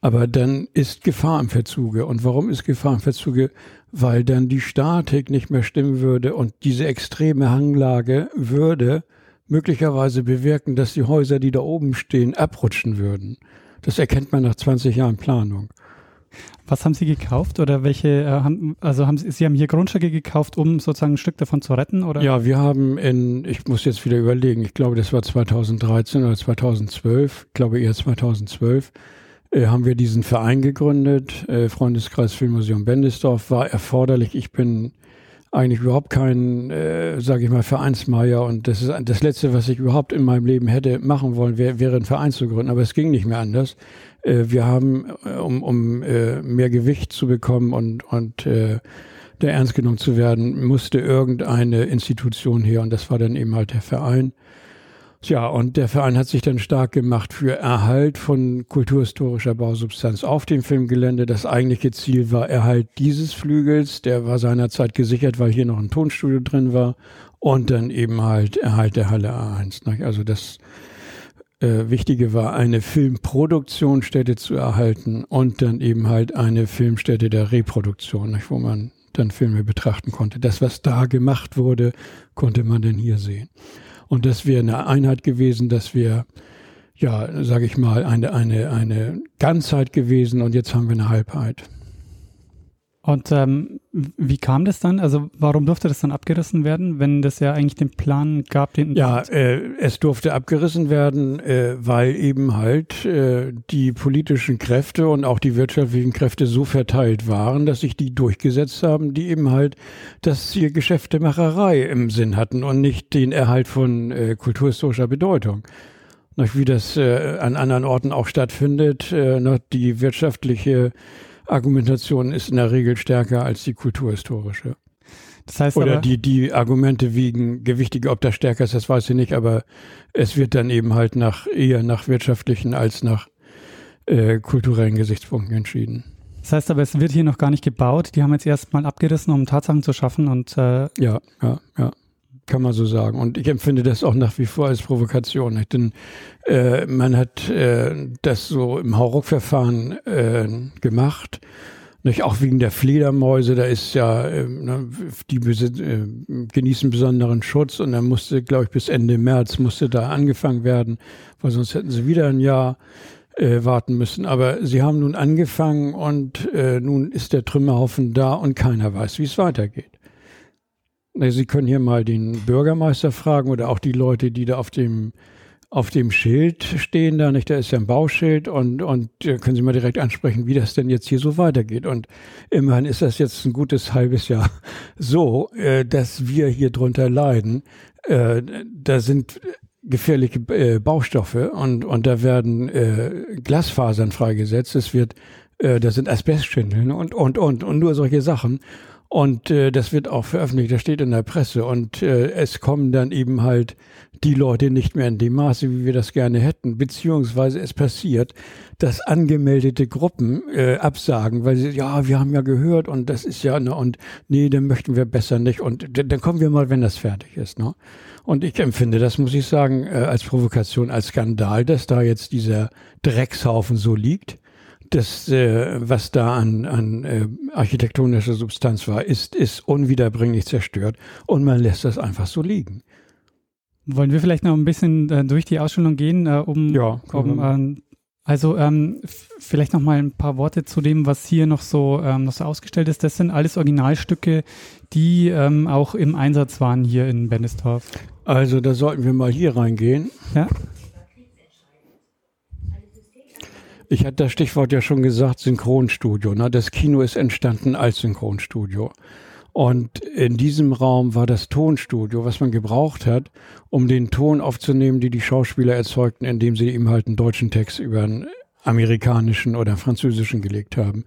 aber dann ist Gefahr im Verzuge. Und warum ist Gefahr im Verzuge? Weil dann die Statik nicht mehr stimmen würde und diese extreme Hanglage würde möglicherweise bewirken, dass die Häuser, die da oben stehen, abrutschen würden. Das erkennt man nach 20 Jahren Planung.
Was haben Sie gekauft oder welche, äh, haben, also haben Sie, Sie haben hier Grundstücke gekauft, um sozusagen ein Stück davon zu retten oder?
Ja, wir haben in, ich muss jetzt wieder überlegen, ich glaube, das war 2013 oder 2012, ich glaube eher 2012, äh, haben wir diesen Verein gegründet. Äh, Freundeskreis Filmmuseum Bendisdorf war erforderlich. Ich bin eigentlich überhaupt kein, äh, sage ich mal, Vereinsmeier und das ist das Letzte, was ich überhaupt in meinem Leben hätte machen wollen, wär, wäre ein Verein zu gründen, aber es ging nicht mehr anders. Äh, wir haben, äh, um, um äh, mehr Gewicht zu bekommen und, und äh, der ernst genommen zu werden, musste irgendeine Institution her und das war dann eben halt der Verein. Tja, und der Verein hat sich dann stark gemacht für Erhalt von kulturhistorischer Bausubstanz auf dem Filmgelände. Das eigentliche Ziel war Erhalt dieses Flügels. Der war seinerzeit gesichert, weil hier noch ein Tonstudio drin war. Und dann eben halt Erhalt der Halle A1. Also das äh, Wichtige war, eine Filmproduktionsstätte zu erhalten und dann eben halt eine Filmstätte der Reproduktion, nicht, wo man dann Filme betrachten konnte. Das, was da gemacht wurde, konnte man dann hier sehen. Und das wäre eine Einheit gewesen, das wäre, ja, sage ich mal, eine, eine, eine Ganzheit gewesen und jetzt haben wir eine Halbheit.
Und ähm, wie kam das dann? Also warum durfte das dann abgerissen werden, wenn das ja eigentlich den Plan gab, den
Ja, äh, es durfte abgerissen werden, äh, weil eben halt äh, die politischen Kräfte und auch die wirtschaftlichen Kräfte so verteilt waren, dass sich die durchgesetzt haben, die eben halt das Ziel Geschäftemacherei im Sinn hatten und nicht den Erhalt von äh, kulturhistorischer Bedeutung wie das äh, an anderen Orten auch stattfindet, äh, noch die wirtschaftliche Argumentation ist in der Regel stärker als die kulturhistorische. Das heißt Oder aber, die, die Argumente wiegen gewichtiger, ob das stärker ist, das weiß ich nicht, aber es wird dann eben halt nach eher nach wirtschaftlichen als nach äh, kulturellen Gesichtspunkten entschieden.
Das heißt aber, es wird hier noch gar nicht gebaut. Die haben jetzt erstmal abgerissen, um Tatsachen zu schaffen und
äh ja, ja, ja. Kann man so sagen. Und ich empfinde das auch nach wie vor als Provokation. Nicht? Denn äh, man hat äh, das so im Hauruck-Verfahren äh, gemacht. Nicht? Auch wegen der Fledermäuse, da ist ja, äh, ne, die äh, genießen besonderen Schutz und dann musste, glaube ich, bis Ende März musste da angefangen werden, weil sonst hätten sie wieder ein Jahr äh, warten müssen. Aber sie haben nun angefangen und äh, nun ist der Trümmerhaufen da und keiner weiß, wie es weitergeht. Sie können hier mal den Bürgermeister fragen oder auch die Leute, die da auf dem auf dem Schild stehen da, nicht? Da ist ja ein Bauschild und, und können Sie mal direkt ansprechen, wie das denn jetzt hier so weitergeht. Und immerhin ist das jetzt ein gutes halbes Jahr so, äh, dass wir hier drunter leiden. Äh, da sind gefährliche äh, Baustoffe und, und da werden äh, Glasfasern freigesetzt. Es wird, äh, da sind Asbestschindeln und, und, und, und nur solche Sachen. Und äh, das wird auch veröffentlicht, das steht in der Presse. Und äh, es kommen dann eben halt die Leute nicht mehr in dem Maße, wie wir das gerne hätten. Beziehungsweise es passiert, dass angemeldete Gruppen äh, absagen, weil sie, ja, wir haben ja gehört und das ist ja, ne, und nee, dann möchten wir besser nicht. Und dann kommen wir mal, wenn das fertig ist. Ne? Und ich empfinde das, muss ich sagen, äh, als Provokation, als Skandal, dass da jetzt dieser Dreckshaufen so liegt das, äh, was da an, an äh, architektonischer Substanz war, ist, ist unwiederbringlich zerstört und man lässt das einfach so liegen.
Wollen wir vielleicht noch ein bisschen äh, durch die Ausstellung gehen, äh, um,
ja,
um ähm, also ähm, vielleicht noch mal ein paar Worte zu dem, was hier noch so ähm, noch so ausgestellt ist. Das sind alles Originalstücke, die ähm, auch im Einsatz waren hier in Bennestorf.
Also da sollten wir mal hier reingehen.
Ja.
Ich hatte das Stichwort ja schon gesagt, Synchronstudio. Ne? Das Kino ist entstanden als Synchronstudio. Und in diesem Raum war das Tonstudio, was man gebraucht hat, um den Ton aufzunehmen, die die Schauspieler erzeugten, indem sie eben halt einen deutschen Text über einen amerikanischen oder französischen gelegt haben.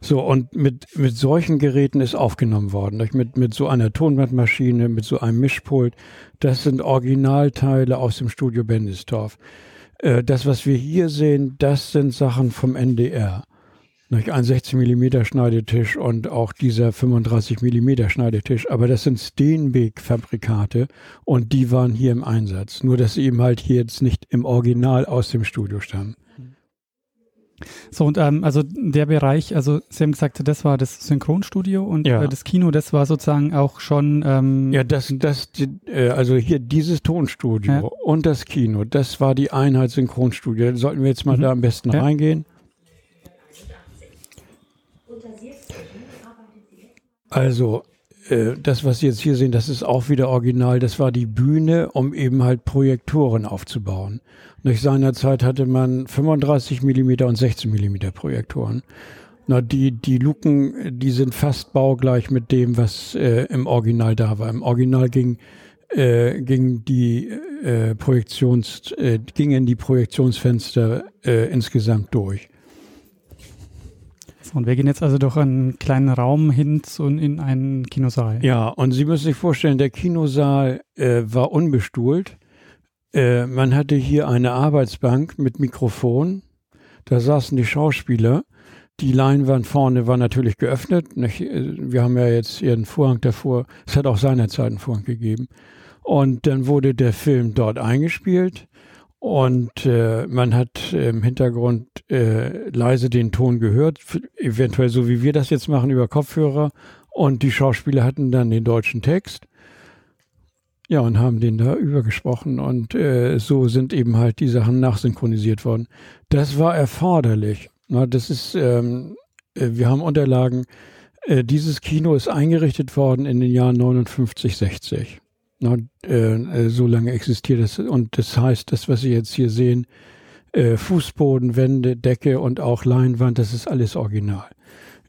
So, und mit, mit solchen Geräten ist aufgenommen worden. Mit, mit so einer Tonbandmaschine, mit so einem Mischpult. Das sind Originalteile aus dem Studio Bendistorf. Äh, das, was wir hier sehen, das sind Sachen vom NDR. Ein 16 mm Schneidetisch und auch dieser 35 mm Schneidetisch. Aber das sind Steenbeek-Fabrikate und die waren hier im Einsatz. Nur, dass sie eben halt hier jetzt nicht im Original aus dem Studio stammen.
So, und ähm, also der Bereich, also Sie haben gesagt, das war das Synchronstudio und ja. äh, das Kino, das war sozusagen auch schon. Ähm,
ja, das, das, äh, also hier dieses Tonstudio ja. und das Kino, das war die Einheit Synchronstudio. Sollten wir jetzt mal mhm. da am besten ja. reingehen? Also, äh, das, was Sie jetzt hier sehen, das ist auch wieder original. Das war die Bühne, um eben halt Projektoren aufzubauen. Nach seiner Zeit hatte man 35 mm und 16 mm Projektoren. Na, die, die Luken, die sind fast baugleich mit dem, was äh, im Original da war. Im Original ging, äh, ging die äh, Projektions, äh, gingen die Projektionsfenster äh, insgesamt durch.
Und wir gehen jetzt also durch einen kleinen Raum hin zu, in einen Kinosaal.
Ja, und Sie müssen sich vorstellen, der Kinosaal äh, war unbestuhlt. Äh, man hatte hier eine Arbeitsbank mit Mikrofon. Da saßen die Schauspieler. Die Leinwand vorne war natürlich geöffnet. Wir haben ja jetzt einen Vorhang davor. Es hat auch seinerzeit einen Vorhang gegeben. Und dann wurde der Film dort eingespielt. Und äh, man hat im Hintergrund äh, leise den Ton gehört, eventuell so wie wir das jetzt machen über Kopfhörer. Und die Schauspieler hatten dann den deutschen Text. Ja, und haben den da übergesprochen und äh, so sind eben halt die Sachen nachsynchronisiert worden. Das war erforderlich. Na, das ist, ähm, äh, wir haben Unterlagen. Äh, dieses Kino ist eingerichtet worden in den Jahren 59, 60. Na, äh, äh, so lange existiert es. Und das heißt, das, was Sie jetzt hier sehen, äh, Fußboden, Wände, Decke und auch Leinwand, das ist alles original.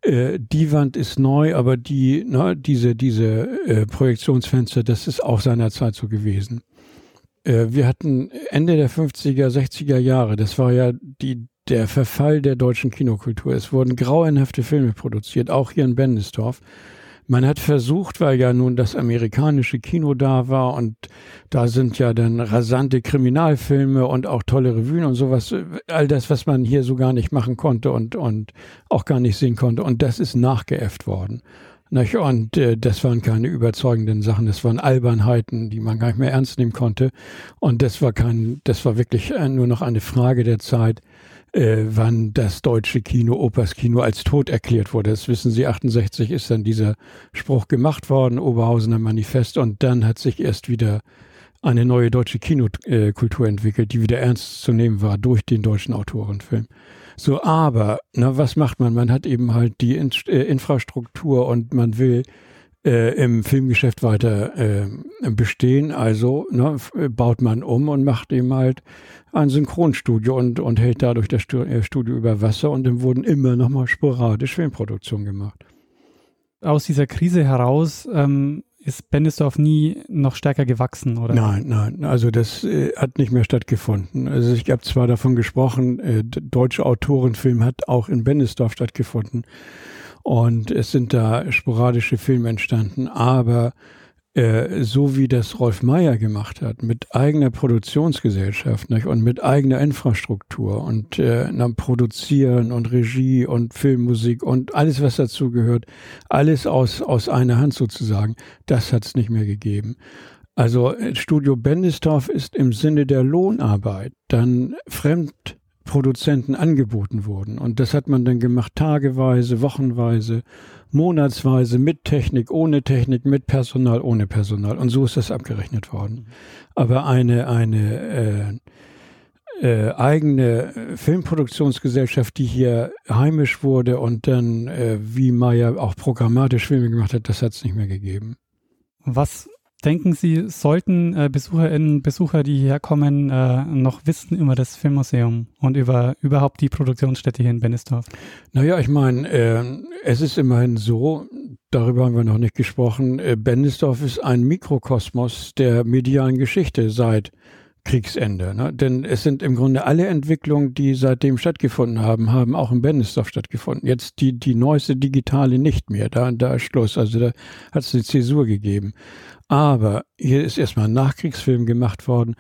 Äh, die Wand ist neu, aber die, na, diese, diese äh, Projektionsfenster, das ist auch seinerzeit so gewesen. Äh, wir hatten Ende der 50er, 60er Jahre, das war ja die, der Verfall der deutschen Kinokultur. Es wurden grauenhafte Filme produziert, auch hier in Bendisdorf. Man hat versucht, weil ja nun das amerikanische Kino da war und da sind ja dann rasante Kriminalfilme und auch tolle Revuen und sowas, all das, was man hier so gar nicht machen konnte und, und auch gar nicht sehen konnte. Und das ist nachgeäfft worden. Und äh, das waren keine überzeugenden Sachen, das waren Albernheiten, die man gar nicht mehr ernst nehmen konnte. Und das war kein, das war wirklich äh, nur noch eine Frage der Zeit, äh, wann das deutsche Kino, Opas Kino als tot erklärt wurde. Das wissen Sie, 68 ist dann dieser Spruch gemacht worden, Oberhausener Manifest, und dann hat sich erst wieder eine neue deutsche Kinokultur entwickelt, die wieder ernst zu nehmen war durch den deutschen Autorenfilm. So, aber, na, was macht man? Man hat eben halt die In äh, Infrastruktur und man will äh, im Filmgeschäft weiter äh, bestehen. Also ne, baut man um und macht eben halt ein Synchronstudio und, und hält dadurch das äh, Studio über Wasser und dann wurden immer noch mal sporadisch Filmproduktionen gemacht.
Aus dieser Krise heraus ähm, ist Bendisdorf nie noch stärker gewachsen, oder?
Nein, nein, also das äh, hat nicht mehr stattgefunden. Also ich habe zwar davon gesprochen, äh, deutsche Autorenfilm hat auch in Bendisdorf stattgefunden und es sind da sporadische Filme entstanden, aber äh, so wie das Rolf Meyer gemacht hat, mit eigener Produktionsgesellschaft nicht? und mit eigener Infrastruktur und äh, Produzieren und Regie und Filmmusik und alles, was dazu gehört, alles aus, aus einer Hand sozusagen, das hat es nicht mehr gegeben. Also äh, Studio Bendistorf ist im Sinne der Lohnarbeit dann fremd Produzenten angeboten wurden. Und das hat man dann gemacht, tageweise, wochenweise, monatsweise, mit Technik, ohne Technik, mit Personal, ohne Personal. Und so ist das abgerechnet worden. Aber eine, eine äh, äh, eigene Filmproduktionsgesellschaft, die hier heimisch wurde und dann, äh, wie Meyer auch programmatisch Filme gemacht hat, das hat es nicht mehr gegeben.
Was denken Sie, sollten äh, Besucherinnen, Besucher, die hierher kommen, äh, noch wissen über das Filmmuseum und über überhaupt die Produktionsstätte hier in Bennesdorf?
Naja, ich meine, äh, es ist immerhin so, darüber haben wir noch nicht gesprochen, äh, Bennesdorf ist ein Mikrokosmos der medialen Geschichte seit Kriegsende. Ne? Denn es sind im Grunde alle Entwicklungen, die seitdem stattgefunden haben, haben auch in Bennesdorf stattgefunden. Jetzt die, die neueste digitale nicht mehr. Da, da ist Schluss. Also da hat es eine Zäsur gegeben. Aber hier ist erstmal ein Nachkriegsfilm gemacht worden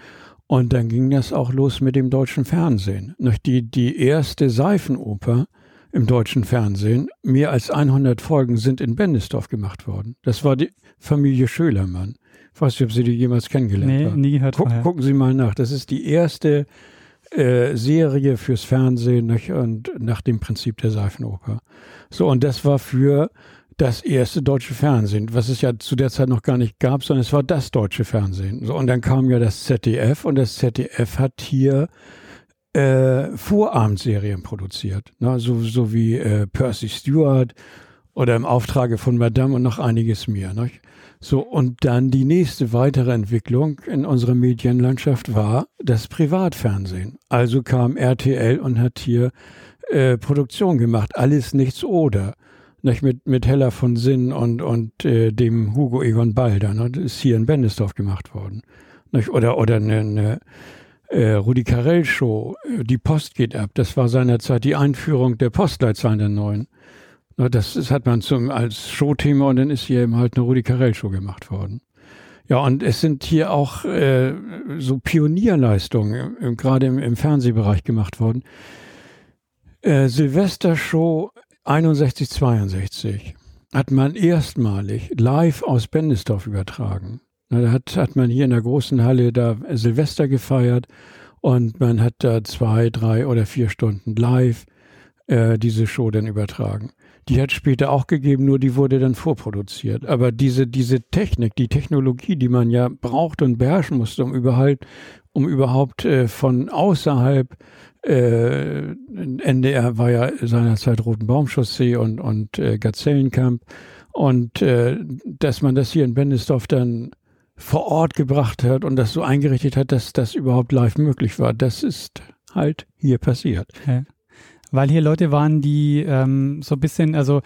und dann ging das auch los mit dem deutschen Fernsehen. Die, die erste Seifenoper im deutschen Fernsehen, mehr als 100 Folgen sind in Bendisdorf gemacht worden. Das war die Familie Schölermann. Ich weiß nicht, ob Sie die jemals kennengelernt nee, haben.
nie gehört
Guck, Gucken Sie mal nach. Das ist die erste äh, Serie fürs Fernsehen nicht? und nach dem Prinzip der Seifenoper. So, und das war für das erste deutsche Fernsehen, was es ja zu der Zeit noch gar nicht gab, sondern es war das deutsche Fernsehen. So, und dann kam ja das ZDF und das ZDF hat hier äh, Vorabendserien produziert, ne? so, so wie äh, Percy Stewart oder im Auftrage von Madame und noch einiges mehr. Ne? So, und dann die nächste weitere Entwicklung in unserer Medienlandschaft war das Privatfernsehen. Also kam RTL und hat hier äh, Produktion gemacht, alles nichts oder nicht, mit, mit Hella von Sinn und, und äh, dem Hugo Egon Balder. Ne? Das ist hier in Bendesdorf gemacht worden. Nicht? Oder, oder eine, eine äh, Rudi Carell Show, äh, Die Post geht ab. Das war seinerzeit die Einführung der Postleitzahlen der neuen. Ne? Das, das hat man zum, als Showthema und dann ist hier eben halt eine Rudi Carell Show gemacht worden. Ja, und es sind hier auch äh, so Pionierleistungen, gerade im, im Fernsehbereich gemacht worden. Äh, Silvestershow 61, 62 hat man erstmalig live aus Bendisdorf übertragen. Da hat, hat man hier in der großen Halle da Silvester gefeiert und man hat da zwei, drei oder vier Stunden live äh, diese Show dann übertragen. Die hat später auch gegeben, nur die wurde dann vorproduziert. Aber diese, diese Technik, die Technologie, die man ja braucht und beherrschen musste, um überhaupt, um überhaupt äh, von außerhalb äh, NDR war ja seinerzeit Rotenbaumchaussee und, und äh, Gazellenkamp. Und äh, dass man das hier in Bendisdorf dann vor Ort gebracht hat und das so eingerichtet hat, dass das überhaupt live möglich war, das ist halt hier passiert.
Ja. Weil hier Leute waren, die ähm, so ein bisschen, also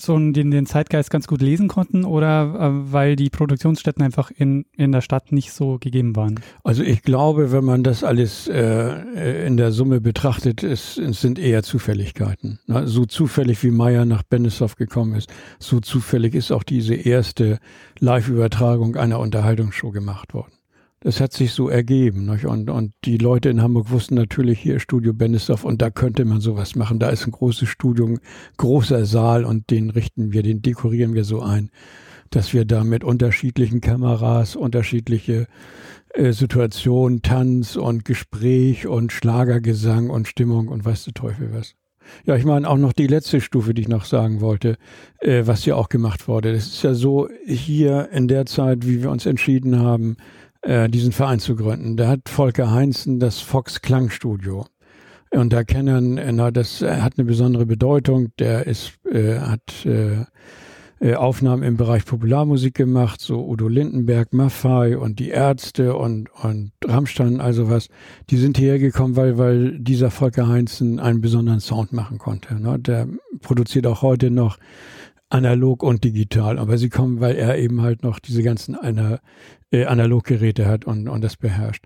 so den, den Zeitgeist ganz gut lesen konnten oder äh, weil die Produktionsstätten einfach in, in der Stadt nicht so gegeben waren?
Also ich glaube, wenn man das alles äh, in der Summe betrachtet, es, es sind eher Zufälligkeiten. Na, so zufällig wie Meyer nach Benisov gekommen ist, so zufällig ist auch diese erste Live-Übertragung einer Unterhaltungsshow gemacht worden das hat sich so ergeben. Nicht? Und, und die Leute in Hamburg wussten natürlich hier Studio Bennisdorf und da könnte man sowas machen. Da ist ein großes Studio, großer Saal und den richten wir, den dekorieren wir so ein, dass wir da mit unterschiedlichen Kameras, unterschiedliche äh, Situationen, Tanz und Gespräch und Schlagergesang und Stimmung und weiß der Teufel was. Ja, ich meine auch noch die letzte Stufe, die ich noch sagen wollte, äh, was ja auch gemacht wurde. Das ist ja so hier in der Zeit, wie wir uns entschieden haben, äh, diesen Verein zu gründen. Da hat Volker Heinzen das Fox Klangstudio. Und da kennen, äh, na, das hat eine besondere Bedeutung. Der ist, äh, hat äh, äh, Aufnahmen im Bereich Popularmusik gemacht, so Udo Lindenberg, Maffei und die Ärzte und, und Rammstein, also was. Die sind hierher gekommen, weil, weil dieser Volker Heinzen einen besonderen Sound machen konnte. Ne? Der produziert auch heute noch analog und digital. Aber sie kommen, weil er eben halt noch diese ganzen einer, äh, Analoggeräte hat und, und das beherrscht.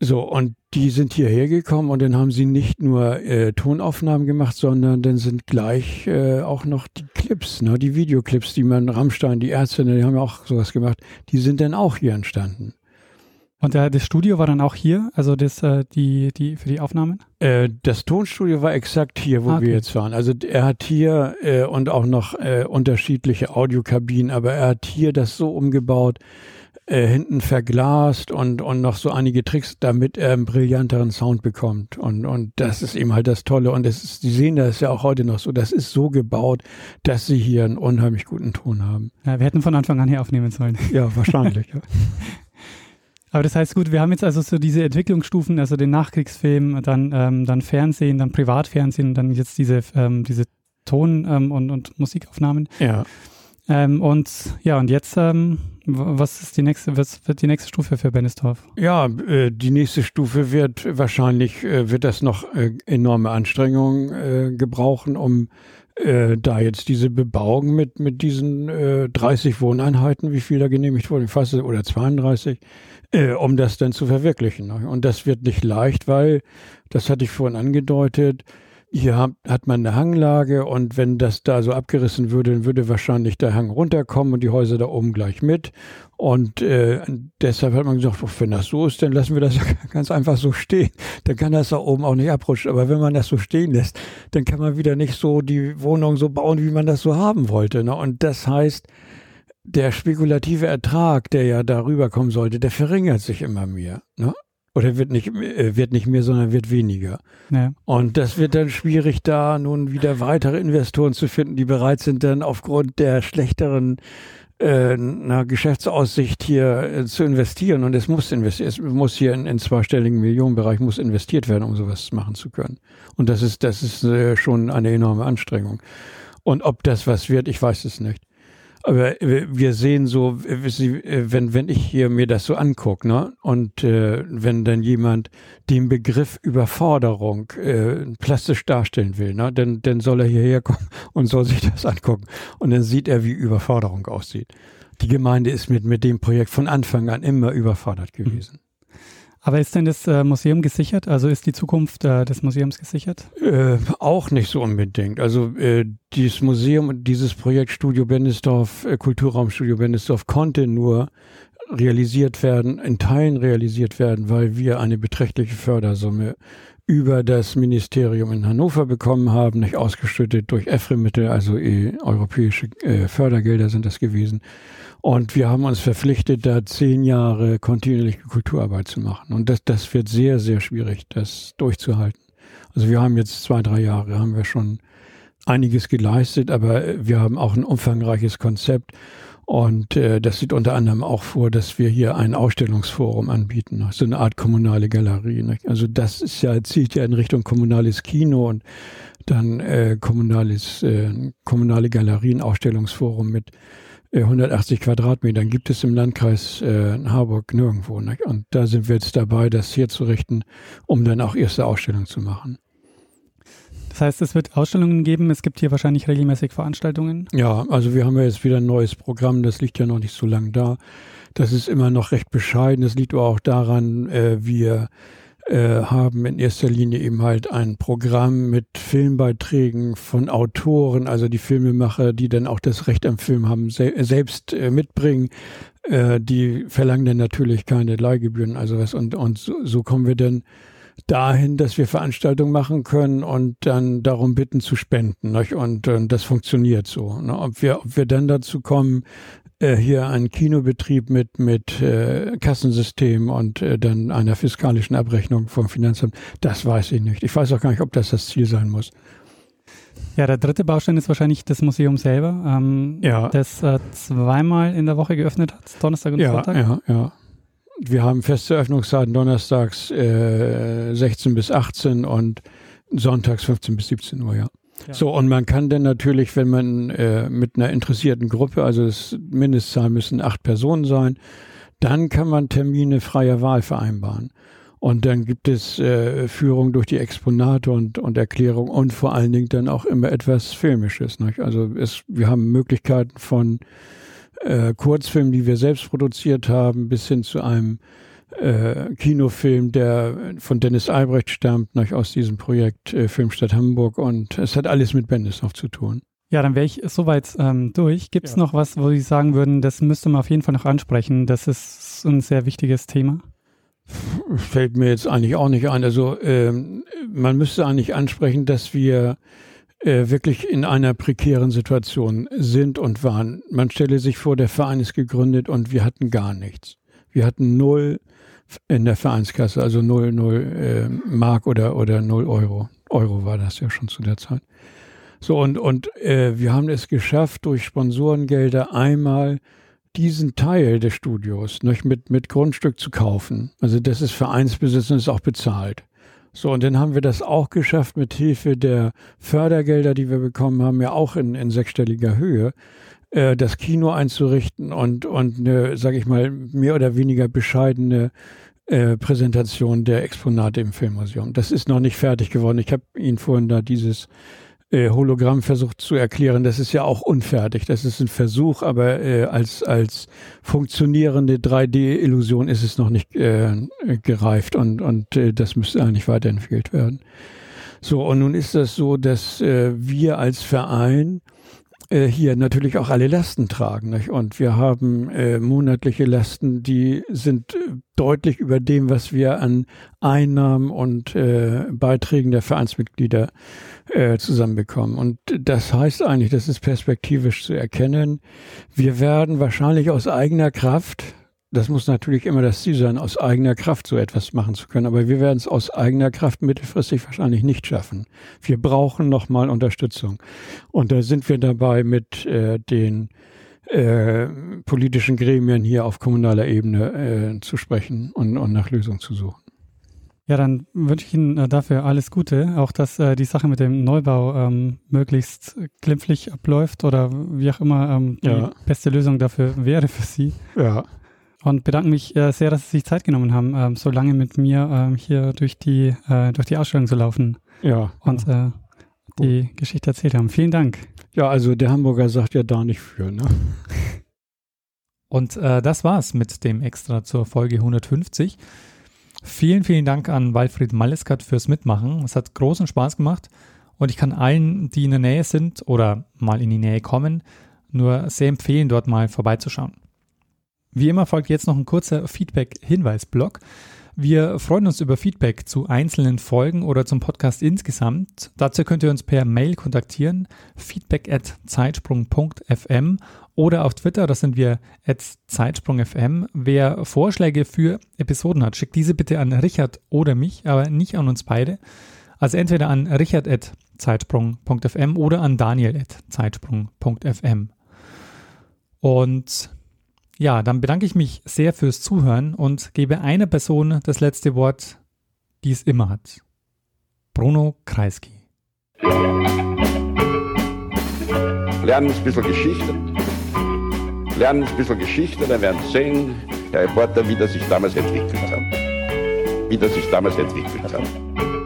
So, und die sind hierher gekommen und dann haben sie nicht nur äh, Tonaufnahmen gemacht, sondern dann sind gleich äh, auch noch die Clips, ne, die Videoclips, die man Rammstein, die Ärzte, die haben ja auch sowas gemacht, die sind dann auch hier entstanden.
Und äh, das Studio war dann auch hier, also das, äh, die, die, für die Aufnahmen?
Äh, das Tonstudio war exakt hier, wo ah, okay. wir jetzt waren. Also er hat hier äh, und auch noch äh, unterschiedliche Audiokabinen, aber er hat hier das so umgebaut, äh, hinten verglast und, und noch so einige Tricks, damit er einen brillanteren Sound bekommt. Und, und das ist eben halt das Tolle. Und das ist, Sie sehen das ja auch heute noch so. Das ist so gebaut, dass Sie hier einen unheimlich guten Ton haben.
Ja, wir hätten von Anfang an hier aufnehmen sollen.
Ja, wahrscheinlich. ja.
Aber das heißt, gut, wir haben jetzt also so diese Entwicklungsstufen, also den Nachkriegsfilm, dann, ähm, dann Fernsehen, dann Privatfernsehen, dann jetzt diese, ähm, diese Ton- ähm, und, und Musikaufnahmen.
Ja.
Ähm, und ja, und jetzt, ähm, was ist die nächste, was wird die nächste Stufe für Bennesdorf?
Ja, äh, die nächste Stufe wird wahrscheinlich, äh, wird das noch äh, enorme Anstrengungen äh, gebrauchen, um äh, da jetzt diese Bebauung mit, mit diesen äh, 30 Wohneinheiten, wie viel da genehmigt wurde, fast oder 32, äh, um das dann zu verwirklichen. Ne? Und das wird nicht leicht, weil, das hatte ich vorhin angedeutet, hier hat, man eine Hanglage und wenn das da so abgerissen würde, dann würde wahrscheinlich der Hang runterkommen und die Häuser da oben gleich mit. Und äh, deshalb hat man gesagt, wenn das so ist, dann lassen wir das ganz einfach so stehen. Dann kann das da oben auch nicht abrutschen. Aber wenn man das so stehen lässt, dann kann man wieder nicht so die Wohnung so bauen, wie man das so haben wollte. Ne? Und das heißt, der spekulative Ertrag, der ja darüber kommen sollte, der verringert sich immer mehr. Ne? Oder wird nicht, äh, wird nicht mehr, sondern wird weniger. Ja. Und das wird dann schwierig, da nun wieder weitere Investoren zu finden, die bereit sind, dann aufgrund der schlechteren äh, Geschäftsaussicht hier äh, zu investieren. Und es muss investiert, es muss hier in, in zweistelligen Millionenbereich muss investiert werden, um sowas machen zu können. Und das ist, das ist äh, schon eine enorme Anstrengung. Und ob das was wird, ich weiß es nicht. Aber wir sehen so, wenn, wenn ich hier mir das so angucke, ne, und äh, wenn dann jemand den Begriff Überforderung äh, plastisch darstellen will, ne, dann, dann soll er hierher kommen und soll sich das angucken. Und dann sieht er, wie Überforderung aussieht. Die Gemeinde ist mit, mit dem Projekt von Anfang an immer überfordert gewesen.
Aber ist denn das äh, Museum gesichert? Also ist die Zukunft äh, des Museums gesichert?
Äh, auch nicht so unbedingt. Also äh, dieses Museum und dieses Projekt Studio Bendesdorf, äh, Kulturraumstudio Bendesdorf konnte nur realisiert werden, in Teilen realisiert werden, weil wir eine beträchtliche Fördersumme über das Ministerium in Hannover bekommen haben, nicht ausgeschüttet durch EFRE-Mittel, also äh, europäische äh, Fördergelder sind das gewesen. Und wir haben uns verpflichtet, da zehn Jahre kontinuierliche Kulturarbeit zu machen. Und das, das wird sehr, sehr schwierig, das durchzuhalten. Also wir haben jetzt zwei, drei Jahre, haben wir schon einiges geleistet, aber wir haben auch ein umfangreiches Konzept. Und äh, das sieht unter anderem auch vor, dass wir hier ein Ausstellungsforum anbieten, so eine Art kommunale Galerie. Nicht? Also das ist ja, zielt ja in Richtung kommunales Kino und dann äh, kommunales, äh, kommunale Galerien, Ausstellungsforum mit 180 äh, Quadratmetern gibt es im Landkreis äh, Harburg nirgendwo. Ne? Und da sind wir jetzt dabei, das hier zu richten, um dann auch erste Ausstellungen zu machen.
Das heißt, es wird Ausstellungen geben, es gibt hier wahrscheinlich regelmäßig Veranstaltungen.
Ja, also wir haben ja jetzt wieder ein neues Programm, das liegt ja noch nicht so lange da. Das ist immer noch recht bescheiden. Das liegt aber auch daran, äh, wir äh, haben in erster Linie eben halt ein Programm mit Filmbeiträgen von Autoren, also die Filmemacher, die dann auch das Recht am Film haben, se selbst äh, mitbringen. Äh, die verlangen dann natürlich keine Leihgebühren, also was. Und, und so, so kommen wir dann dahin, dass wir Veranstaltungen machen können und dann darum bitten zu spenden. Nicht? Und, und das funktioniert so. Ne? Ob, wir, ob wir dann dazu kommen, äh, hier einen Kinobetrieb mit, mit äh, Kassensystem und äh, dann einer fiskalischen Abrechnung vom Finanzamt, das weiß ich nicht. Ich weiß auch gar nicht, ob das das Ziel sein muss.
Ja, der dritte Baustein ist wahrscheinlich das Museum selber, ähm, ja. das äh, zweimal in der Woche geöffnet hat, Donnerstag und
ja,
Sonntag.
Ja, ja. Wir haben feste Öffnungszeiten donnerstags äh, 16 bis 18 und sonntags 15 bis 17 Uhr, ja. So, und man kann dann natürlich, wenn man äh, mit einer interessierten Gruppe, also das Mindestzahl müssen acht Personen sein, dann kann man Termine freier Wahl vereinbaren. Und dann gibt es äh, Führung durch die Exponate und, und Erklärung und vor allen Dingen dann auch immer etwas Filmisches. Nicht? Also es, wir haben Möglichkeiten von äh, Kurzfilmen, die wir selbst produziert haben, bis hin zu einem äh, Kinofilm, der von Dennis Albrecht stammt, noch aus diesem Projekt äh, Filmstadt Hamburg und es hat alles mit Bendisnow zu tun.
Ja, dann wäre ich soweit ähm, durch. Gibt es ja. noch was, wo Sie sagen würden, das müsste man auf jeden Fall noch ansprechen? Das ist ein sehr wichtiges Thema.
Fällt mir jetzt eigentlich auch nicht ein. Also ähm, man müsste eigentlich ansprechen, dass wir äh, wirklich in einer prekären Situation sind und waren. Man stelle sich vor, der Verein ist gegründet und wir hatten gar nichts. Wir hatten null in der Vereinskasse, also 0, 0 äh, Mark oder, oder 0 Euro. Euro war das ja schon zu der Zeit. So, und, und äh, wir haben es geschafft, durch Sponsorengelder einmal diesen Teil des Studios noch mit, mit Grundstück zu kaufen. Also das ist Vereinsbesitz und ist auch bezahlt. So, und dann haben wir das auch geschafft mit Hilfe der Fördergelder, die wir bekommen haben, ja auch in, in sechsstelliger Höhe, äh, das Kino einzurichten und, und eine, sag ich mal, mehr oder weniger bescheidene äh, Präsentation der Exponate im Filmmuseum. Das ist noch nicht fertig geworden. Ich habe Ihnen vorhin da dieses äh, Hologramm versucht zu erklären. Das ist ja auch unfertig. Das ist ein Versuch, aber äh, als, als funktionierende 3D-Illusion ist es noch nicht äh, gereift und, und äh, das müsste eigentlich weiterentwickelt werden. So, und nun ist das so, dass äh, wir als Verein äh, hier natürlich auch alle Lasten tragen. Nicht? Und wir haben äh, monatliche Lasten, die sind deutlich über dem, was wir an Einnahmen und äh, Beiträgen der Vereinsmitglieder äh, zusammenbekommen. Und das heißt eigentlich, das ist perspektivisch zu erkennen, wir werden wahrscheinlich aus eigener Kraft das muss natürlich immer das Ziel sein, aus eigener Kraft so etwas machen zu können. Aber wir werden es aus eigener Kraft mittelfristig wahrscheinlich nicht schaffen. Wir brauchen nochmal Unterstützung. Und da sind wir dabei mit äh, den äh, politischen Gremien hier auf kommunaler Ebene äh, zu sprechen und, und nach Lösungen zu suchen.
Ja, dann wünsche ich Ihnen äh, dafür alles Gute. Auch, dass äh, die Sache mit dem Neubau ähm, möglichst glimpflich abläuft oder wie auch immer ähm, die ja. beste Lösung dafür wäre für Sie.
Ja
und bedanke mich äh, sehr, dass Sie sich Zeit genommen haben, ähm, so lange mit mir ähm, hier durch die, äh, durch die Ausstellung zu laufen.
Ja.
Und äh, die Geschichte erzählt haben. Vielen Dank.
Ja, also der Hamburger sagt ja da nicht für, ne?
Und äh, das war's mit dem Extra zur Folge 150. Vielen, vielen Dank an Walfried Malleskat fürs Mitmachen. Es hat großen Spaß gemacht und ich kann allen, die in der Nähe sind oder mal in die Nähe kommen, nur sehr empfehlen, dort mal vorbeizuschauen. Wie immer folgt jetzt noch ein kurzer Feedback-Hinweis-Blog. Wir freuen uns über Feedback zu einzelnen Folgen oder zum Podcast insgesamt. Dazu könnt ihr uns per Mail kontaktieren, feedback at zeitsprung.fm oder auf Twitter, das sind wir at zeitsprung.fm. Wer Vorschläge für Episoden hat, schickt diese bitte an Richard oder mich, aber nicht an uns beide. Also entweder an richard at zeitsprung.fm oder an daniel at zeitsprung.fm. Und ja, dann bedanke ich mich sehr fürs Zuhören und gebe einer Person das letzte Wort, die es immer hat. Bruno Kreisky.
Lernen ein bisschen Geschichte. Lernen ein bisschen Geschichte, dann werden Sie sehen, der Reporter, wie das sich damals entwickelt hat. Wie das sich damals entwickelt hat.